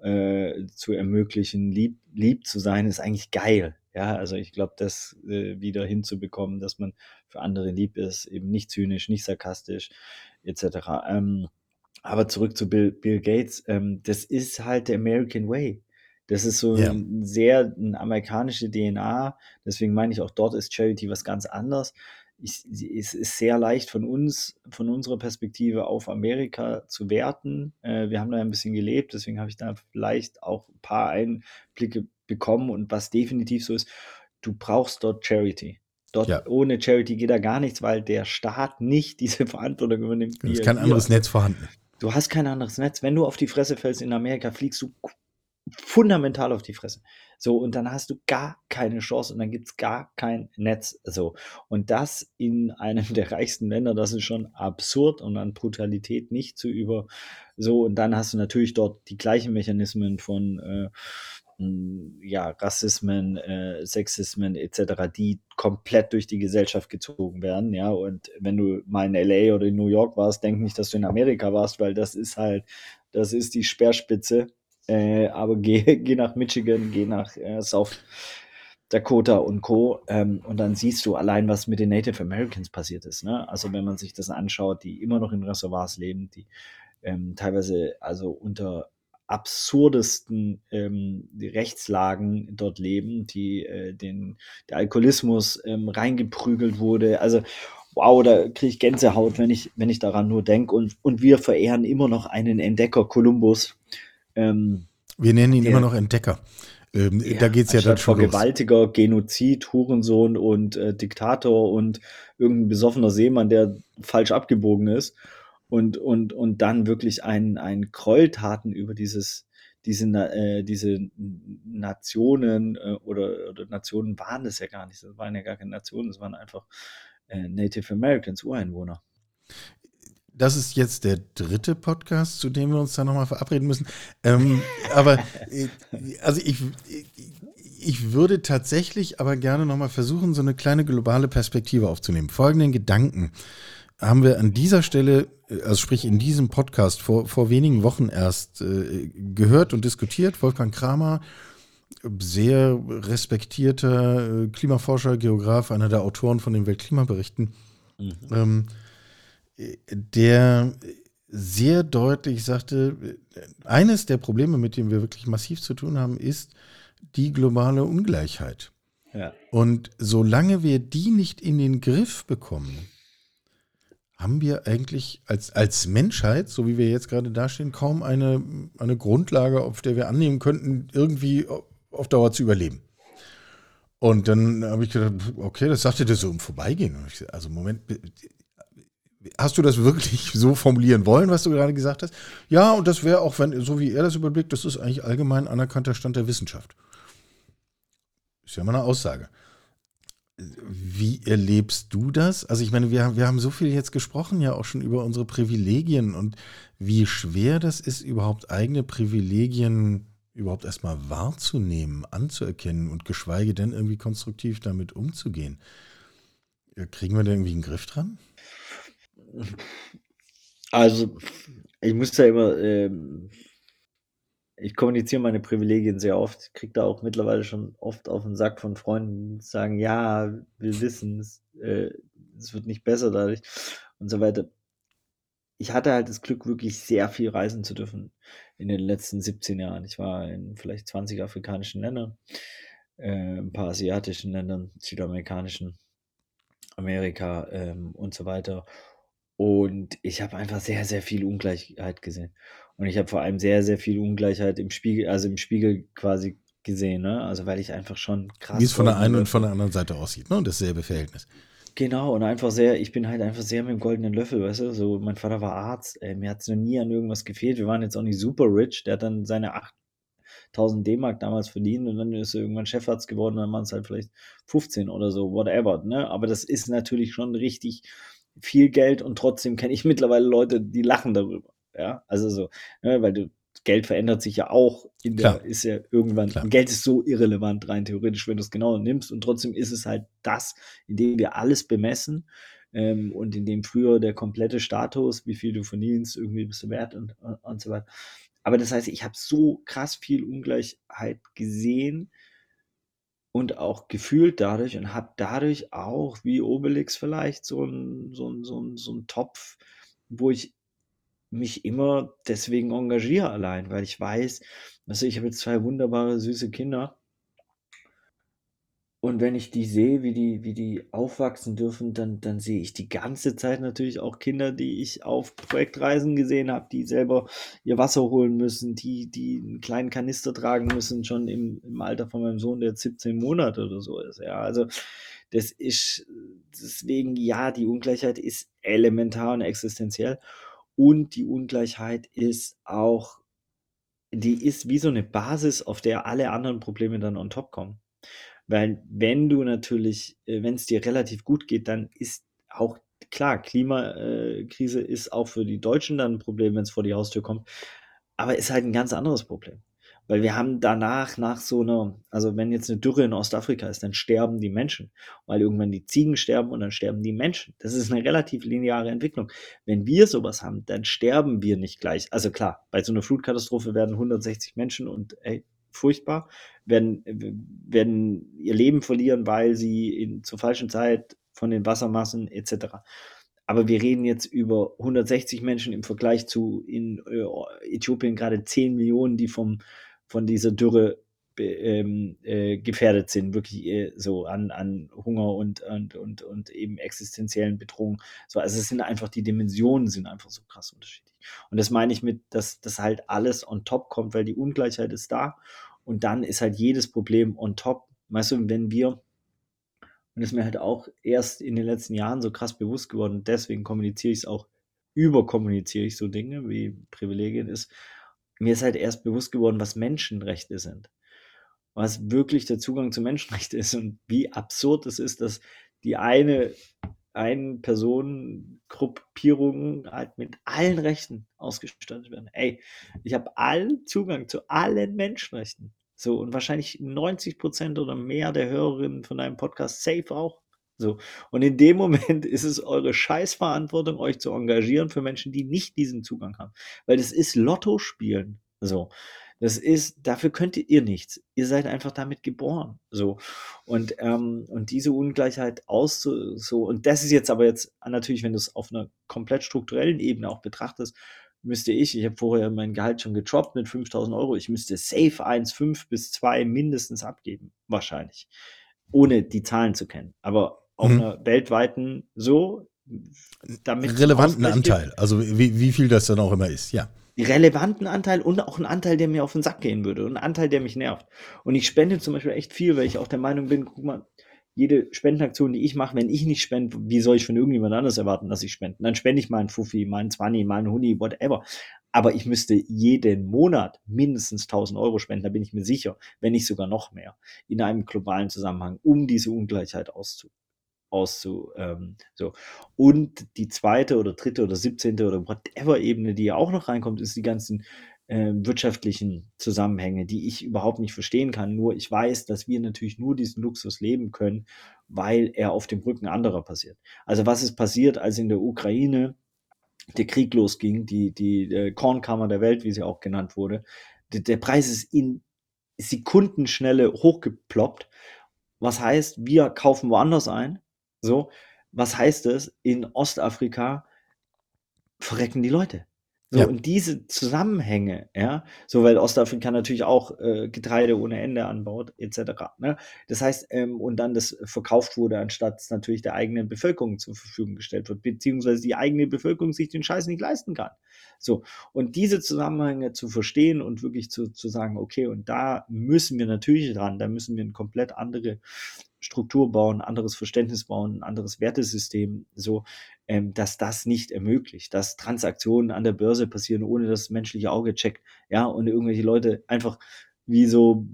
äh, zu ermöglichen, lieb, lieb zu sein, ist eigentlich geil. Ja, also ich glaube, das äh, wieder hinzubekommen, dass man für andere lieb ist, eben nicht zynisch, nicht sarkastisch, etc. Ähm, aber zurück zu Bill, Bill Gates, ähm, das ist halt der American Way. Das ist so ja. ein sehr eine amerikanische DNA. Deswegen meine ich auch, dort ist Charity was ganz anderes ich, es ist sehr leicht von uns, von unserer Perspektive auf Amerika zu werten. Äh, wir haben da ein bisschen gelebt, deswegen habe ich da vielleicht auch ein paar Einblicke bekommen. Und was definitiv so ist, du brauchst dort Charity. Dort ja. ohne Charity geht da gar nichts, weil der Staat nicht diese Verantwortung übernimmt. Es ist kein anderes Netz vorhanden. Du hast kein anderes Netz. Wenn du auf die Fresse fällst in Amerika, fliegst du fundamental auf die Fresse. So, und dann hast du gar keine Chance und dann gibt es gar kein Netz. So, und das in einem der reichsten Länder, das ist schon absurd und an Brutalität nicht zu über. So, und dann hast du natürlich dort die gleichen Mechanismen von äh, ja, Rassismen, äh, Sexismen etc., die komplett durch die Gesellschaft gezogen werden, ja, und wenn du mal in LA oder in New York warst, denk nicht, dass du in Amerika warst, weil das ist halt, das ist die Speerspitze äh, aber geh, geh nach Michigan, geh nach äh, South Dakota und Co. Ähm, und dann siehst du allein, was mit den Native Americans passiert ist. Ne? Also wenn man sich das anschaut, die immer noch in Reservoirs leben, die ähm, teilweise also unter absurdesten ähm, Rechtslagen dort leben, die äh, den der Alkoholismus ähm, reingeprügelt wurde. Also wow, da kriege ich Gänsehaut, wenn ich wenn ich daran nur denke. Und und wir verehren immer noch einen Entdecker Kolumbus, ähm, Wir nennen ihn der, immer noch Entdecker. Ähm, ja, da geht es ja dann schon Vergewaltiger, Genozid, Hurensohn und äh, Diktator und irgendein besoffener Seemann, der falsch abgebogen ist. und, und, und dann wirklich ein, ein Gräueltaten über dieses, diese, äh, diese Nationen äh, oder, oder Nationen waren es ja gar nicht. Das waren ja gar keine Nationen, das waren einfach äh, Native Americans, Ureinwohner. Das ist jetzt der dritte Podcast, zu dem wir uns da nochmal verabreden müssen. Ähm, aber äh, also ich, ich würde tatsächlich aber gerne nochmal versuchen, so eine kleine globale Perspektive aufzunehmen. Folgenden Gedanken haben wir an dieser Stelle, äh, also sprich in diesem Podcast, vor, vor wenigen Wochen erst äh, gehört und diskutiert. Wolfgang Kramer, sehr respektierter äh, Klimaforscher, Geograf, einer der Autoren von den Weltklimaberichten, mhm. ähm, der sehr deutlich sagte, eines der Probleme, mit denen wir wirklich massiv zu tun haben, ist die globale Ungleichheit. Ja. Und solange wir die nicht in den Griff bekommen, haben wir eigentlich als, als Menschheit, so wie wir jetzt gerade dastehen, kaum eine, eine Grundlage, auf der wir annehmen könnten, irgendwie auf Dauer zu überleben. Und dann habe ich gedacht, okay, das sagte der so im Vorbeigehen. Also Moment, hast du das wirklich so formulieren wollen, was du gerade gesagt hast? Ja, und das wäre auch, wenn, so wie er das überblickt, das ist eigentlich allgemein anerkannter Stand der Wissenschaft. Ist ja mal eine Aussage. Wie erlebst du das? Also ich meine, wir, wir haben so viel jetzt gesprochen, ja auch schon über unsere Privilegien und wie schwer das ist, überhaupt eigene Privilegien überhaupt erstmal wahrzunehmen, anzuerkennen und geschweige denn irgendwie konstruktiv damit umzugehen. Kriegen wir da irgendwie einen Griff dran? Also, ich muss da immer, ähm, ich kommuniziere meine Privilegien sehr oft, kriege da auch mittlerweile schon oft auf den Sack von Freunden, sagen, ja, wir wissen es, äh, es wird nicht besser dadurch und so weiter. Ich hatte halt das Glück, wirklich sehr viel reisen zu dürfen in den letzten 17 Jahren. Ich war in vielleicht 20 afrikanischen Ländern, äh, ein paar asiatischen Ländern, südamerikanischen, Amerika ähm, und so weiter. Und ich habe einfach sehr, sehr viel Ungleichheit gesehen. Und ich habe vor allem sehr, sehr viel Ungleichheit im Spiegel, also im Spiegel quasi gesehen, ne? Also weil ich einfach schon krass. Wie es von der einen und von der anderen Seite aussieht, ne? Dasselbe Verhältnis. Genau, und einfach sehr, ich bin halt einfach sehr mit dem goldenen Löffel, weißt du? So, mein Vater war Arzt, ey, mir hat es noch nie an irgendwas gefehlt. Wir waren jetzt auch nicht super rich. Der hat dann seine 8000 D-Mark damals verdient und dann ist er irgendwann Chefarzt geworden und dann waren es halt vielleicht 15 oder so, whatever, ne? Aber das ist natürlich schon richtig viel Geld und trotzdem kenne ich mittlerweile Leute, die lachen darüber. Ja, also so, ne, weil du, Geld verändert sich ja auch. In der, Klar. ist ja irgendwann, Klar. Geld ist so irrelevant rein theoretisch, wenn du es genau nimmst und trotzdem ist es halt das, in dem wir alles bemessen ähm, und in dem früher der komplette Status, wie viel du verdienst, irgendwie bist du wert und, und, und so weiter. Aber das heißt, ich habe so krass viel Ungleichheit gesehen und auch gefühlt dadurch und habe dadurch auch, wie Obelix vielleicht, so ein, so ein, so ein, so ein Topf, wo ich mich immer deswegen engagiere allein, weil ich weiß, also ich habe jetzt zwei wunderbare, süße Kinder. Und wenn ich die sehe, wie die, wie die aufwachsen dürfen, dann, dann sehe ich die ganze Zeit natürlich auch Kinder, die ich auf Projektreisen gesehen habe, die selber ihr Wasser holen müssen, die, die einen kleinen Kanister tragen müssen, schon im, im Alter von meinem Sohn, der 17 Monate oder so ist. Ja, also das ist deswegen, ja, die Ungleichheit ist elementar und existenziell. Und die Ungleichheit ist auch, die ist wie so eine Basis, auf der alle anderen Probleme dann on top kommen. Weil wenn du natürlich, äh, wenn es dir relativ gut geht, dann ist auch klar, Klimakrise ist auch für die Deutschen dann ein Problem, wenn es vor die Haustür kommt. Aber ist halt ein ganz anderes Problem. Weil wir haben danach, nach so einer, also wenn jetzt eine Dürre in Ostafrika ist, dann sterben die Menschen, weil irgendwann die Ziegen sterben und dann sterben die Menschen. Das ist eine relativ lineare Entwicklung. Wenn wir sowas haben, dann sterben wir nicht gleich. Also klar, bei so einer Flutkatastrophe werden 160 Menschen und ey, furchtbar, werden, werden ihr Leben verlieren, weil sie in, zur falschen Zeit von den Wassermassen etc. Aber wir reden jetzt über 160 Menschen im Vergleich zu in äh, Äthiopien gerade 10 Millionen, die vom von dieser Dürre ähm, äh, gefährdet sind, wirklich äh, so an, an Hunger und, und, und, und eben existenziellen Bedrohungen. So, also es sind einfach, die Dimensionen sind einfach so krass unterschiedlich. Und das meine ich mit, dass das halt alles on top kommt, weil die Ungleichheit ist da und dann ist halt jedes Problem on top. Weißt du, wenn wir, und das ist mir halt auch erst in den letzten Jahren so krass bewusst geworden, deswegen kommuniziere ich es auch überkommuniziere ich so Dinge, wie Privilegien ist. Mir ist halt erst bewusst geworden, was Menschenrechte sind. Was wirklich der Zugang zu Menschenrechten ist und wie absurd es ist, dass die eine ein Personengruppierungen halt mit allen Rechten ausgestattet werden. Ey, ich habe allen Zugang zu allen Menschenrechten. So, und wahrscheinlich 90 Prozent oder mehr der Hörerinnen von deinem Podcast safe auch. So. Und in dem Moment ist es eure Scheißverantwortung, euch zu engagieren für Menschen, die nicht diesen Zugang haben. Weil das ist Lotto spielen. So. Das ist, dafür könnt ihr nichts. Ihr seid einfach damit geboren. So. Und, ähm, und diese Ungleichheit auszu, so, und das ist jetzt aber jetzt natürlich, wenn du es auf einer komplett strukturellen Ebene auch betrachtest, müsste ich, ich habe vorher mein Gehalt schon getroppt mit 5000 Euro, ich müsste safe 1, 5 bis 2 mindestens abgeben, wahrscheinlich, ohne die Zahlen zu kennen. Aber auf mhm. einer weltweiten so, damit relevanten Anteil, also wie, wie viel das dann auch immer ist, ja. Relevanten Anteil und auch einen Anteil, der mir auf den Sack gehen würde und einen Anteil, der mich nervt. Und ich spende zum Beispiel echt viel, weil ich auch der Meinung bin, guck mal, jede Spendenaktion, die ich mache, wenn ich nicht spende, wie soll ich von irgendjemand anders erwarten, dass ich spende? Dann spende ich mal einen Fuffi, mal einen Zwanni, mal einen Huni, whatever. Aber ich müsste jeden Monat mindestens 1000 Euro spenden, da bin ich mir sicher, wenn nicht sogar noch mehr, in einem globalen Zusammenhang, um diese Ungleichheit auszu auszu ähm, so. Und die zweite oder dritte oder siebzehnte oder whatever Ebene, die ja auch noch reinkommt, ist die ganzen äh, wirtschaftlichen Zusammenhänge, die ich überhaupt nicht verstehen kann. Nur ich weiß, dass wir natürlich nur diesen Luxus leben können, weil er auf dem Rücken anderer passiert. Also was ist passiert, als in der Ukraine der Krieg losging, die, die äh, Kornkammer der Welt, wie sie auch genannt wurde, der, der Preis ist in Sekundenschnelle hochgeploppt. Was heißt, wir kaufen woanders ein. So, was heißt es? In Ostafrika verrecken die Leute. So, ja. und diese Zusammenhänge, ja, so weil Ostafrika natürlich auch äh, Getreide ohne Ende anbaut, etc. Ne? Das heißt, ähm, und dann das verkauft wurde, anstatt es natürlich der eigenen Bevölkerung zur Verfügung gestellt wird, beziehungsweise die eigene Bevölkerung sich den Scheiß nicht leisten kann. So, und diese Zusammenhänge zu verstehen und wirklich zu, zu sagen, okay, und da müssen wir natürlich dran, da müssen wir eine komplett andere Struktur bauen, anderes Verständnis bauen, ein anderes Wertesystem, so, ähm, dass das nicht ermöglicht, dass Transaktionen an der Börse passieren, ohne dass das menschliche Auge checkt, ja, und irgendwelche Leute einfach wie so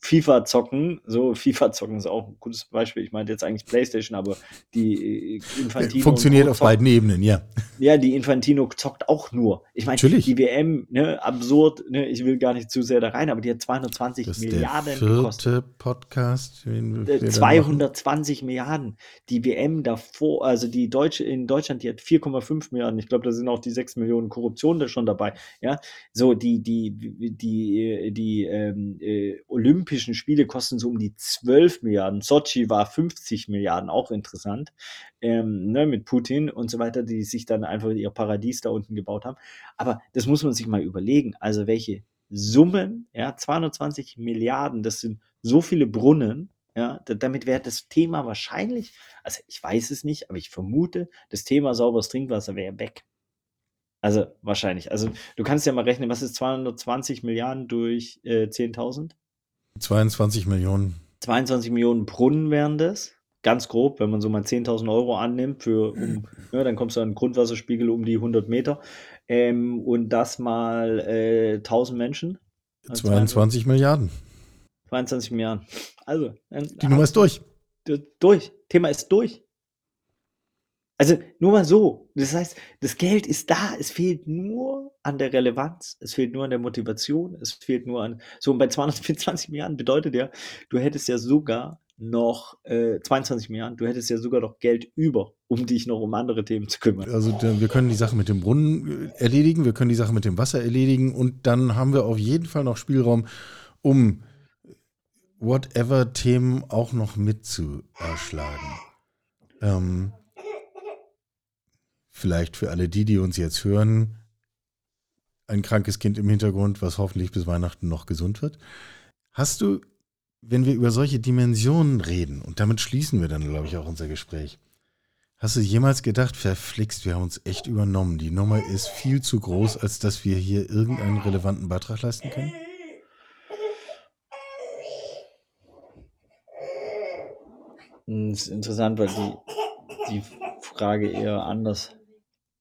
FIFA zocken. So, FIFA zocken ist auch ein gutes Beispiel. Ich meinte jetzt eigentlich PlayStation, aber die äh, Infantino. Funktioniert auf beiden Ebenen, ja. Ja, die Infantino zockt auch nur. Ich meine, die WM, ne, absurd, ne, ich will gar nicht zu sehr da rein, aber die hat 220 das Milliarden der vierte gekostet. Podcast. 220 Milliarden. Die WM davor, also die Deutsche in Deutschland, die hat 4,5 Milliarden. Ich glaube, da sind auch die 6 Millionen Korruption da schon dabei. Ja, so die, die, die, die, die äh, ähm, äh, Olympischen Spiele kosten so um die 12 Milliarden. Sochi war 50 Milliarden, auch interessant, ähm, ne, mit Putin und so weiter, die sich dann einfach ihr Paradies da unten gebaut haben. Aber das muss man sich mal überlegen. Also welche Summen, ja, 220 Milliarden, das sind so viele Brunnen, ja, damit wäre das Thema wahrscheinlich, also ich weiß es nicht, aber ich vermute, das Thema sauberes Trinkwasser wäre weg. Also wahrscheinlich. Also du kannst ja mal rechnen, was ist 220 Milliarden durch äh, 10.000? 22 Millionen. 22 Millionen Brunnen wären das. Ganz grob, wenn man so mal 10.000 Euro annimmt, für, um, ja, dann kommst du an einen Grundwasserspiegel um die 100 Meter. Ähm, und das mal äh, 1000 Menschen. 22 22 Milliarden. 22 Milliarden. Also. Die Nummer ist durch. Durch. Thema ist durch. Also nur mal so. Das heißt, das Geld ist da, es fehlt nur an der Relevanz, es fehlt nur an der Motivation, es fehlt nur an. So, und bei 224 Milliarden bedeutet ja, du hättest ja sogar noch äh, 22 Milliarden, du hättest ja sogar noch Geld über, um dich noch um andere Themen zu kümmern. Also wir können die Sache mit dem Brunnen äh, erledigen, wir können die Sache mit dem Wasser erledigen und dann haben wir auf jeden Fall noch Spielraum, um whatever Themen auch noch mitzuerschlagen. Ähm, vielleicht für alle die, die uns jetzt hören, ein krankes Kind im Hintergrund, was hoffentlich bis Weihnachten noch gesund wird. Hast du, wenn wir über solche Dimensionen reden, und damit schließen wir dann, glaube ich, auch unser Gespräch, hast du jemals gedacht, verflixt, wir haben uns echt übernommen. Die Nummer ist viel zu groß, als dass wir hier irgendeinen relevanten Beitrag leisten können? Das ist interessant, weil die, die Frage eher anders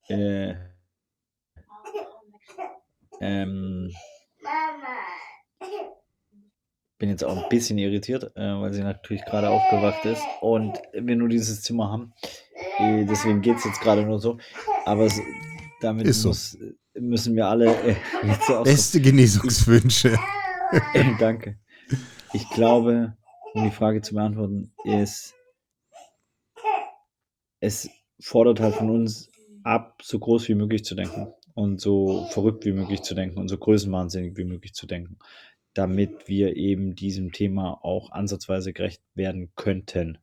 äh, Ähm, bin jetzt auch ein bisschen irritiert, äh, weil sie natürlich gerade aufgewacht ist und wir nur dieses Zimmer haben. Äh, deswegen geht es jetzt gerade nur so. Aber es, damit so. muss, müssen wir alle äh, Beste Genesungswünsche. Danke. Ich glaube, um die Frage zu beantworten, ist, es fordert halt von uns ab, so groß wie möglich zu denken und so verrückt wie möglich zu denken und so größenwahnsinnig wie möglich zu denken, damit wir eben diesem Thema auch ansatzweise gerecht werden könnten.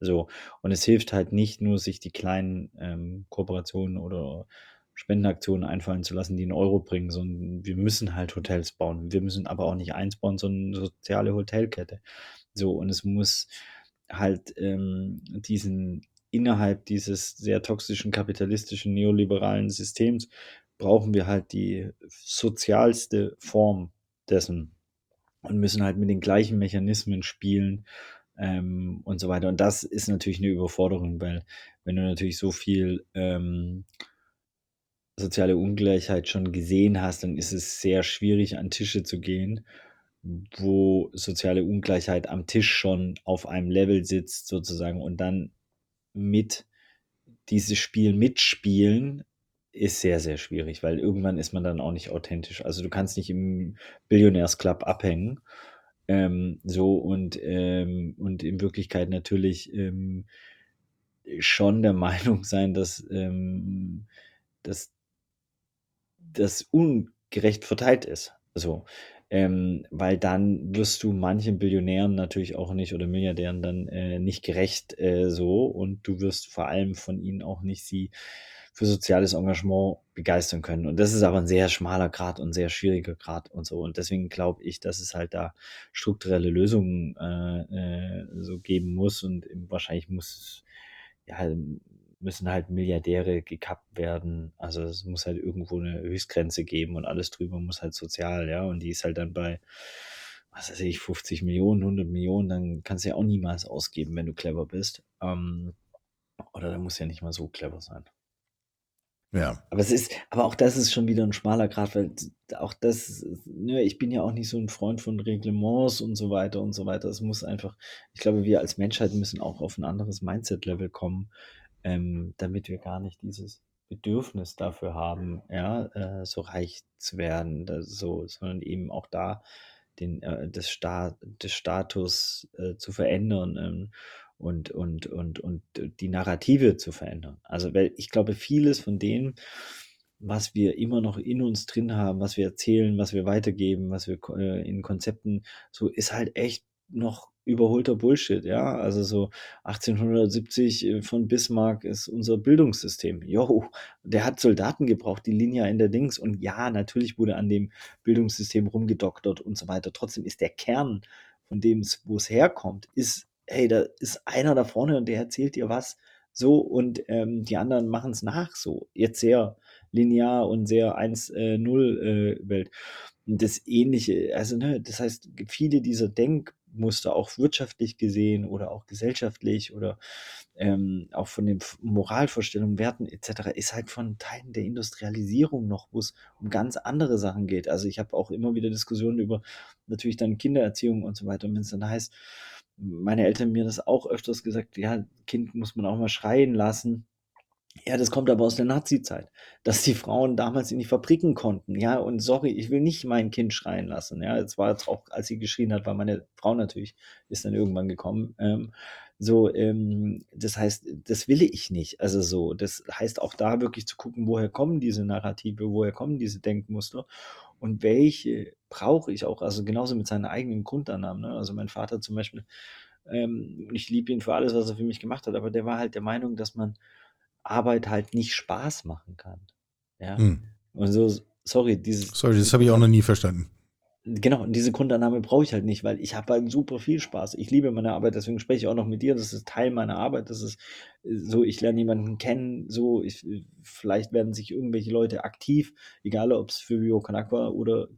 So. Und es hilft halt nicht nur, sich die kleinen ähm, Kooperationen oder Spendenaktionen einfallen zu lassen, die einen Euro bringen, sondern wir müssen halt Hotels bauen. Wir müssen aber auch nicht eins bauen, sondern eine soziale Hotelkette. So, und es muss halt ähm, diesen innerhalb dieses sehr toxischen kapitalistischen neoliberalen Systems brauchen wir halt die sozialste Form dessen und müssen halt mit den gleichen Mechanismen spielen ähm, und so weiter. Und das ist natürlich eine Überforderung, weil wenn du natürlich so viel ähm, soziale Ungleichheit schon gesehen hast, dann ist es sehr schwierig, an Tische zu gehen, wo soziale Ungleichheit am Tisch schon auf einem Level sitzt, sozusagen, und dann mit dieses Spiel mitspielen, ist sehr, sehr schwierig, weil irgendwann ist man dann auch nicht authentisch. Also du kannst nicht im Billionärsclub abhängen. Ähm, so und, ähm, und in Wirklichkeit natürlich ähm, schon der Meinung sein, dass, ähm, dass das ungerecht verteilt ist. So. Ähm, weil dann wirst du manchen Billionären natürlich auch nicht oder Milliardären dann äh, nicht gerecht äh, so und du wirst vor allem von ihnen auch nicht sie für soziales Engagement begeistern können. Und das ist aber ein sehr schmaler Grad und sehr schwieriger Grad und so. Und deswegen glaube ich, dass es halt da strukturelle Lösungen äh, äh, so geben muss und wahrscheinlich muss ja müssen halt Milliardäre gekappt werden. Also es muss halt irgendwo eine Höchstgrenze geben und alles drüber muss halt sozial, ja. Und die ist halt dann bei, was weiß ich, 50 Millionen, 100 Millionen, dann kannst du ja auch niemals ausgeben, wenn du clever bist. Ähm, oder da muss ja nicht mal so clever sein. Ja. Aber es ist, aber auch das ist schon wieder ein schmaler Grad, weil auch das, ne, ich bin ja auch nicht so ein Freund von Reglements und so weiter und so weiter. Es muss einfach, ich glaube, wir als Menschheit müssen auch auf ein anderes Mindset-Level kommen, ähm, damit wir gar nicht dieses Bedürfnis dafür haben, ja, äh, so reich zu werden, so, sondern eben auch da den, äh, des, Sta des Status äh, zu verändern ähm, und, und, und, und die Narrative zu verändern. Also, weil ich glaube, vieles von dem, was wir immer noch in uns drin haben, was wir erzählen, was wir weitergeben, was wir äh, in Konzepten, so ist halt echt noch überholter Bullshit, ja. Also so 1870 äh, von Bismarck ist unser Bildungssystem. Jo, der hat Soldaten gebraucht, die Linie in der Dings. Und ja, natürlich wurde an dem Bildungssystem rumgedoktert und so weiter. Trotzdem ist der Kern von dem, wo es herkommt, ist, hey, da ist einer da vorne und der erzählt dir was. So, und ähm, die anderen machen es nach so. Jetzt sehr linear und sehr 1-0-Welt. Äh, das ähnliche, also ne, das heißt, viele dieser Denkmuster, auch wirtschaftlich gesehen oder auch gesellschaftlich oder ähm, auch von den Moralvorstellungen, Werten etc., ist halt von Teilen der Industrialisierung noch, wo es um ganz andere Sachen geht. Also ich habe auch immer wieder Diskussionen über natürlich dann Kindererziehung und so weiter. Und wenn es dann heißt, meine Eltern mir das auch öfters gesagt, ja, Kind muss man auch mal schreien lassen. Ja, das kommt aber aus der Nazi-Zeit, dass die Frauen damals in die Fabriken konnten. Ja, und sorry, ich will nicht mein Kind schreien lassen. Ja, es war jetzt auch, als sie geschrien hat, war meine Frau natürlich, ist dann irgendwann gekommen. Ähm, so, ähm, das heißt, das will ich nicht. Also so, das heißt auch da wirklich zu gucken, woher kommen diese Narrative, woher kommen diese Denkmuster und welche brauche ich auch, also genauso mit seinen eigenen Grundannahmen. Ne? Also mein Vater zum Beispiel, ähm, ich liebe ihn für alles, was er für mich gemacht hat, aber der war halt der Meinung, dass man Arbeit halt nicht Spaß machen kann. Ja. Hm. Und so, sorry, dieses. Sorry, das habe ich auch noch nie verstanden. Genau, und diese Grundannahme brauche ich halt nicht, weil ich habe halt super viel Spaß. Ich liebe meine Arbeit, deswegen spreche ich auch noch mit dir. Das ist Teil meiner Arbeit. Das ist äh, so, ich lerne jemanden kennen, so, ich, vielleicht werden sich irgendwelche Leute aktiv, egal ob es für Bio Con Agua oder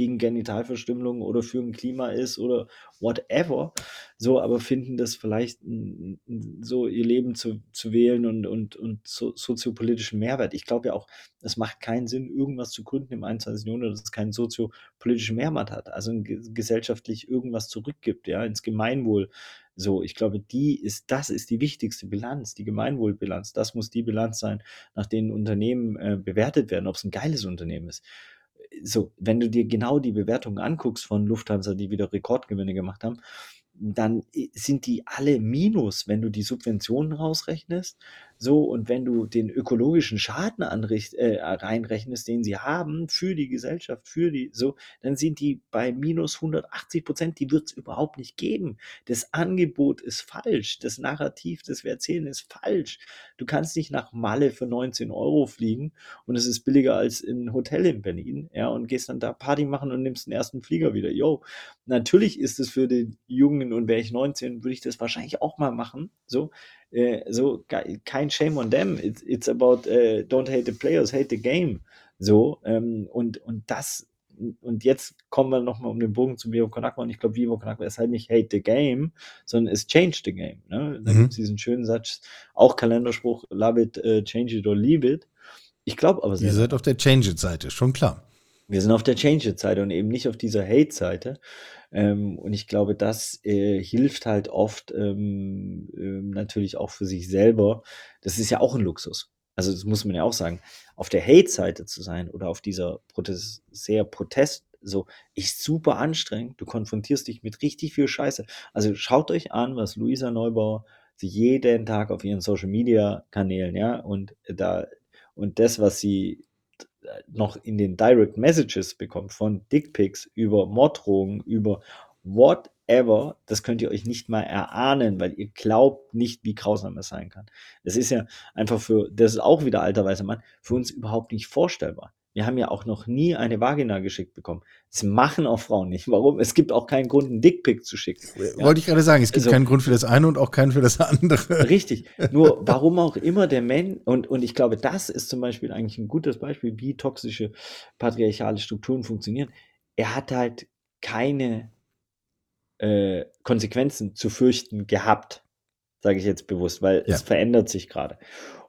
gegen Genitalverstümmelung oder für ein Klima ist oder whatever, so, aber finden das vielleicht so ihr Leben zu, zu wählen und, und, und so, soziopolitischen Mehrwert. Ich glaube ja auch, es macht keinen Sinn, irgendwas zu gründen im 21. Jahrhundert, das keinen soziopolitischen Mehrwert hat, also gesellschaftlich irgendwas zurückgibt, ja, ins Gemeinwohl. So, ich glaube, die ist, das ist die wichtigste Bilanz, die Gemeinwohlbilanz. Das muss die Bilanz sein, nach denen Unternehmen äh, bewertet werden, ob es ein geiles Unternehmen ist so, wenn du dir genau die Bewertungen anguckst von Lufthansa, die wieder Rekordgewinne gemacht haben, dann sind die alle minus, wenn du die Subventionen rausrechnest. So, und wenn du den ökologischen Schaden anricht, äh, reinrechnest, den sie haben für die Gesellschaft, für die, so, dann sind die bei minus 180 Prozent, die wird es überhaupt nicht geben. Das Angebot ist falsch, das Narrativ, das wir erzählen, ist falsch. Du kannst nicht nach Malle für 19 Euro fliegen und es ist billiger als ein Hotel in Berlin, ja, und gehst dann da Party machen und nimmst den ersten Flieger wieder. Yo, natürlich ist es für den Jungen und wäre ich 19, würde ich das wahrscheinlich auch mal machen, so, äh, so kein Shame on them. It's, it's about uh, don't hate the players, hate the game. So, ähm, und, und das, und jetzt kommen wir nochmal um den Bogen zu Vivo Konakwa und ich glaube, Vivo Konakwa ist halt nicht hate the game, sondern es change the game. Ne? Da mhm. gibt es diesen schönen Satz, auch Kalenderspruch, love it, uh, change it or leave it. Ich glaube aber sehr. Ihr seid auf der Change It-Seite, schon klar. Wir sind auf der Change It-Seite und eben nicht auf dieser Hate-Seite. Ähm, und ich glaube, das äh, hilft halt oft ähm, ähm, natürlich auch für sich selber. Das ist ja auch ein Luxus. Also das muss man ja auch sagen. Auf der Hate-Seite zu sein oder auf dieser Protest, sehr Protest, so, ist super anstrengend. Du konfrontierst dich mit richtig viel Scheiße. Also schaut euch an, was Luisa Neubauer jeden Tag auf ihren Social Media Kanälen, ja, und da, und das, was sie noch in den Direct Messages bekommt, von Dickpics über Morddrohungen, über whatever, das könnt ihr euch nicht mal erahnen, weil ihr glaubt nicht, wie grausam es sein kann. Das ist ja einfach für, das ist auch wieder alter weißer Mann, für uns überhaupt nicht vorstellbar. Wir haben ja auch noch nie eine Vagina geschickt bekommen. Das machen auch Frauen nicht. Warum? Es gibt auch keinen Grund, einen Dickpick zu schicken. Ja. Wollte ich gerade sagen, es gibt also, keinen Grund für das eine und auch keinen für das andere. Richtig. Nur warum auch immer der Mensch, und, und ich glaube, das ist zum Beispiel eigentlich ein gutes Beispiel, wie toxische patriarchale Strukturen funktionieren. Er hat halt keine äh, Konsequenzen zu fürchten gehabt, sage ich jetzt bewusst, weil ja. es verändert sich gerade.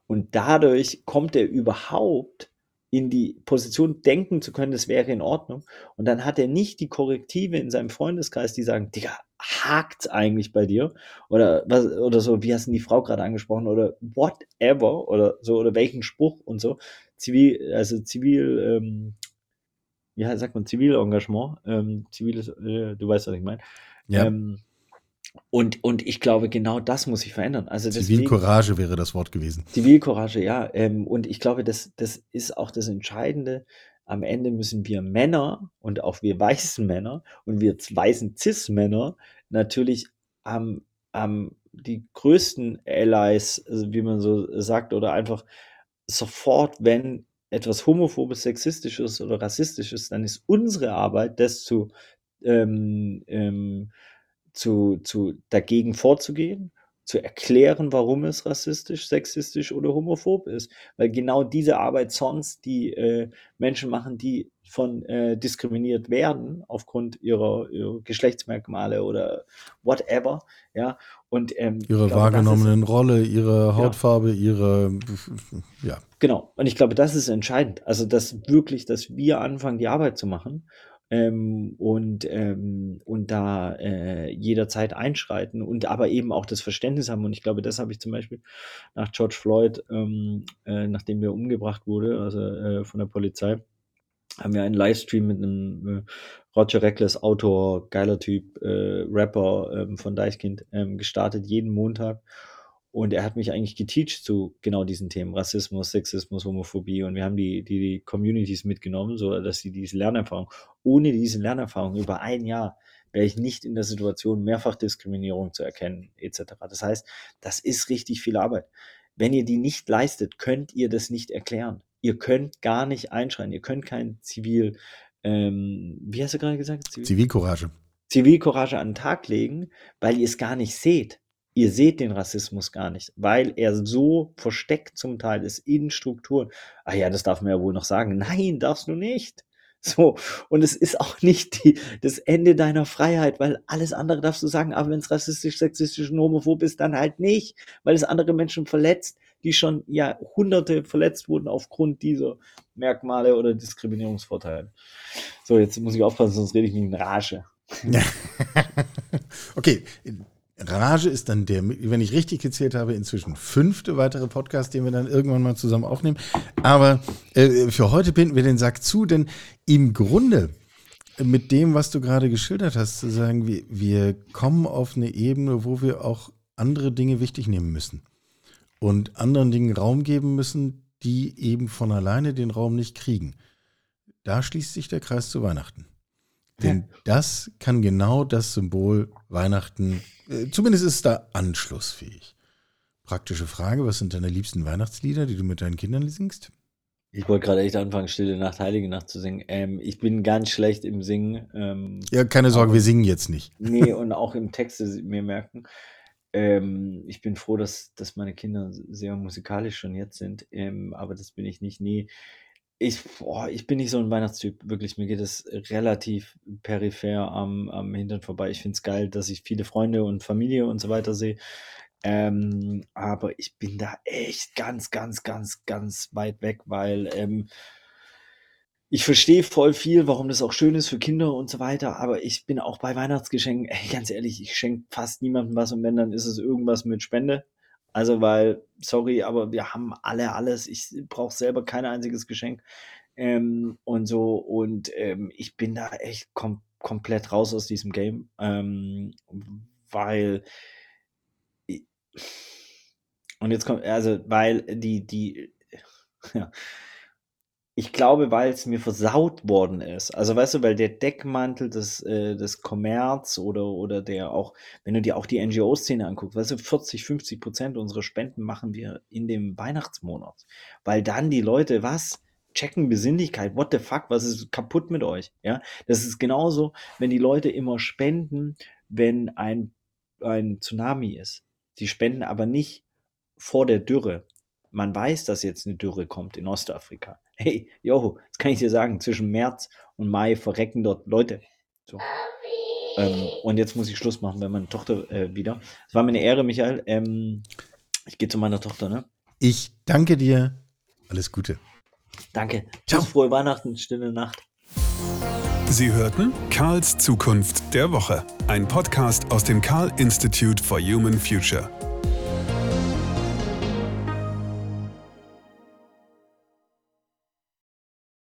Und dadurch kommt er überhaupt in die Position denken zu können, das wäre in Ordnung. Und dann hat er nicht die Korrektive in seinem Freundeskreis, die sagen, Digga, hakt's eigentlich bei dir? Oder was, oder so, wie hast du die Frau gerade angesprochen? Oder whatever, oder so, oder welchen Spruch und so. Zivil, also zivil, ähm, ja, sagt man, Zivilengagement, ähm, ziviles, äh, du weißt, was ich meine. Ja. Ähm, und, und ich glaube, genau das muss sich verändern. Also Zivilcourage wäre das Wort gewesen. Zivilcourage, ja. Ähm, und ich glaube, das, das ist auch das Entscheidende. Am Ende müssen wir Männer und auch wir weißen Männer und wir weißen Cis-Männer natürlich am, am die größten Allies, also wie man so sagt, oder einfach sofort, wenn etwas homophobes, sexistisches oder rassistisches, dann ist unsere Arbeit, das zu ähm, ähm, zu, zu dagegen vorzugehen, zu erklären, warum es rassistisch, sexistisch oder homophob ist. Weil genau diese Arbeit sonst die äh, Menschen machen, die von äh, diskriminiert werden aufgrund ihrer, ihrer, Geschlechtsmerkmale oder whatever, ja. Und ähm, ihre glaube, wahrgenommenen ist, Rolle, ihre Hautfarbe, ja. ihre ja. Genau. Und ich glaube, das ist entscheidend. Also, dass wirklich, dass wir anfangen, die Arbeit zu machen ähm, und, ähm, und da äh, jederzeit einschreiten und aber eben auch das Verständnis haben. Und ich glaube, das habe ich zum Beispiel nach George Floyd, ähm, äh, nachdem der umgebracht wurde, also äh, von der Polizei, haben wir einen Livestream mit einem äh, Roger Reckless, Autor, geiler Typ, äh, Rapper ähm, von Deichkind, ähm, gestartet jeden Montag. Und er hat mich eigentlich geteacht zu genau diesen Themen, Rassismus, Sexismus, Homophobie. Und wir haben die, die, die Communities mitgenommen, so dass sie diese Lernerfahrung, ohne diese Lernerfahrung über ein Jahr wäre ich nicht in der Situation, Mehrfachdiskriminierung zu erkennen, etc. Das heißt, das ist richtig viel Arbeit. Wenn ihr die nicht leistet, könnt ihr das nicht erklären. Ihr könnt gar nicht einschreien. Ihr könnt kein Zivil, ähm, wie hast du gerade gesagt? Zivil Zivilcourage. Zivilcourage an den Tag legen, weil ihr es gar nicht seht ihr seht den Rassismus gar nicht, weil er so versteckt zum Teil ist in Strukturen. Ah ja, das darf man ja wohl noch sagen. Nein, darfst du nicht. So, und es ist auch nicht die, das Ende deiner Freiheit, weil alles andere darfst du sagen, aber wenn es rassistisch, sexistisch und homophob ist, dann halt nicht, weil es andere Menschen verletzt, die schon Jahrhunderte verletzt wurden aufgrund dieser Merkmale oder Diskriminierungsvorteile. So, jetzt muss ich aufpassen, sonst rede ich mich in Rage. okay, Rage ist dann der, wenn ich richtig gezählt habe, inzwischen fünfte weitere Podcast, den wir dann irgendwann mal zusammen aufnehmen. Aber äh, für heute binden wir den Sack zu, denn im Grunde mit dem, was du gerade geschildert hast, zu sagen, wir, wir kommen auf eine Ebene, wo wir auch andere Dinge wichtig nehmen müssen und anderen Dingen Raum geben müssen, die eben von alleine den Raum nicht kriegen. Da schließt sich der Kreis zu Weihnachten. Denn ja. das kann genau das Symbol Weihnachten, äh, zumindest ist es da anschlussfähig. Praktische Frage, was sind deine liebsten Weihnachtslieder, die du mit deinen Kindern singst? Ich wollte gerade echt anfangen, Stille Nacht, Heilige Nacht zu singen. Ähm, ich bin ganz schlecht im Singen. Ähm, ja, keine Sorge, wir singen jetzt nicht. Nee, und auch im Texte mir merken. Ähm, ich bin froh, dass, dass meine Kinder sehr musikalisch schon jetzt sind, ähm, aber das bin ich nicht. Nee, ich, boah, ich bin nicht so ein Weihnachtstyp, wirklich. Mir geht es relativ peripher am, am Hintern vorbei. Ich finde es geil, dass ich viele Freunde und Familie und so weiter sehe. Ähm, aber ich bin da echt ganz, ganz, ganz, ganz weit weg, weil ähm, ich verstehe voll viel, warum das auch schön ist für Kinder und so weiter, aber ich bin auch bei Weihnachtsgeschenken, ey, ganz ehrlich, ich schenke fast niemandem was und wenn, dann ist es irgendwas mit Spende. Also, weil, sorry, aber wir haben alle alles. Ich brauche selber kein einziges Geschenk. Ähm, und so, und ähm, ich bin da echt kom komplett raus aus diesem Game, ähm, weil. Und jetzt kommt, also, weil die, die, ja, ich glaube, weil es mir versaut worden ist. Also weißt du, weil der Deckmantel des, äh, des Kommerz oder, oder der auch, wenn du dir auch die NGO-Szene anguckst, weißt du, 40, 50 Prozent unserer Spenden machen wir in dem Weihnachtsmonat. Weil dann die Leute, was? Checken Besinnlichkeit, what the fuck, was ist kaputt mit euch? Ja, das ist genauso, wenn die Leute immer spenden, wenn ein, ein Tsunami ist. Sie spenden aber nicht vor der Dürre. Man weiß, dass jetzt eine Dürre kommt in Ostafrika hey, yo, das kann ich dir sagen, zwischen März und Mai verrecken dort Leute. So. Ähm, und jetzt muss ich Schluss machen, wenn meine Tochter äh, wieder. Es war mir eine Ehre, Michael. Ähm, ich gehe zu meiner Tochter, ne? Ich danke dir. Alles Gute. Danke. Ciao. Frohe Weihnachten, stille Nacht. Sie hörten Karls Zukunft der Woche, ein Podcast aus dem Karl Institute for Human Future.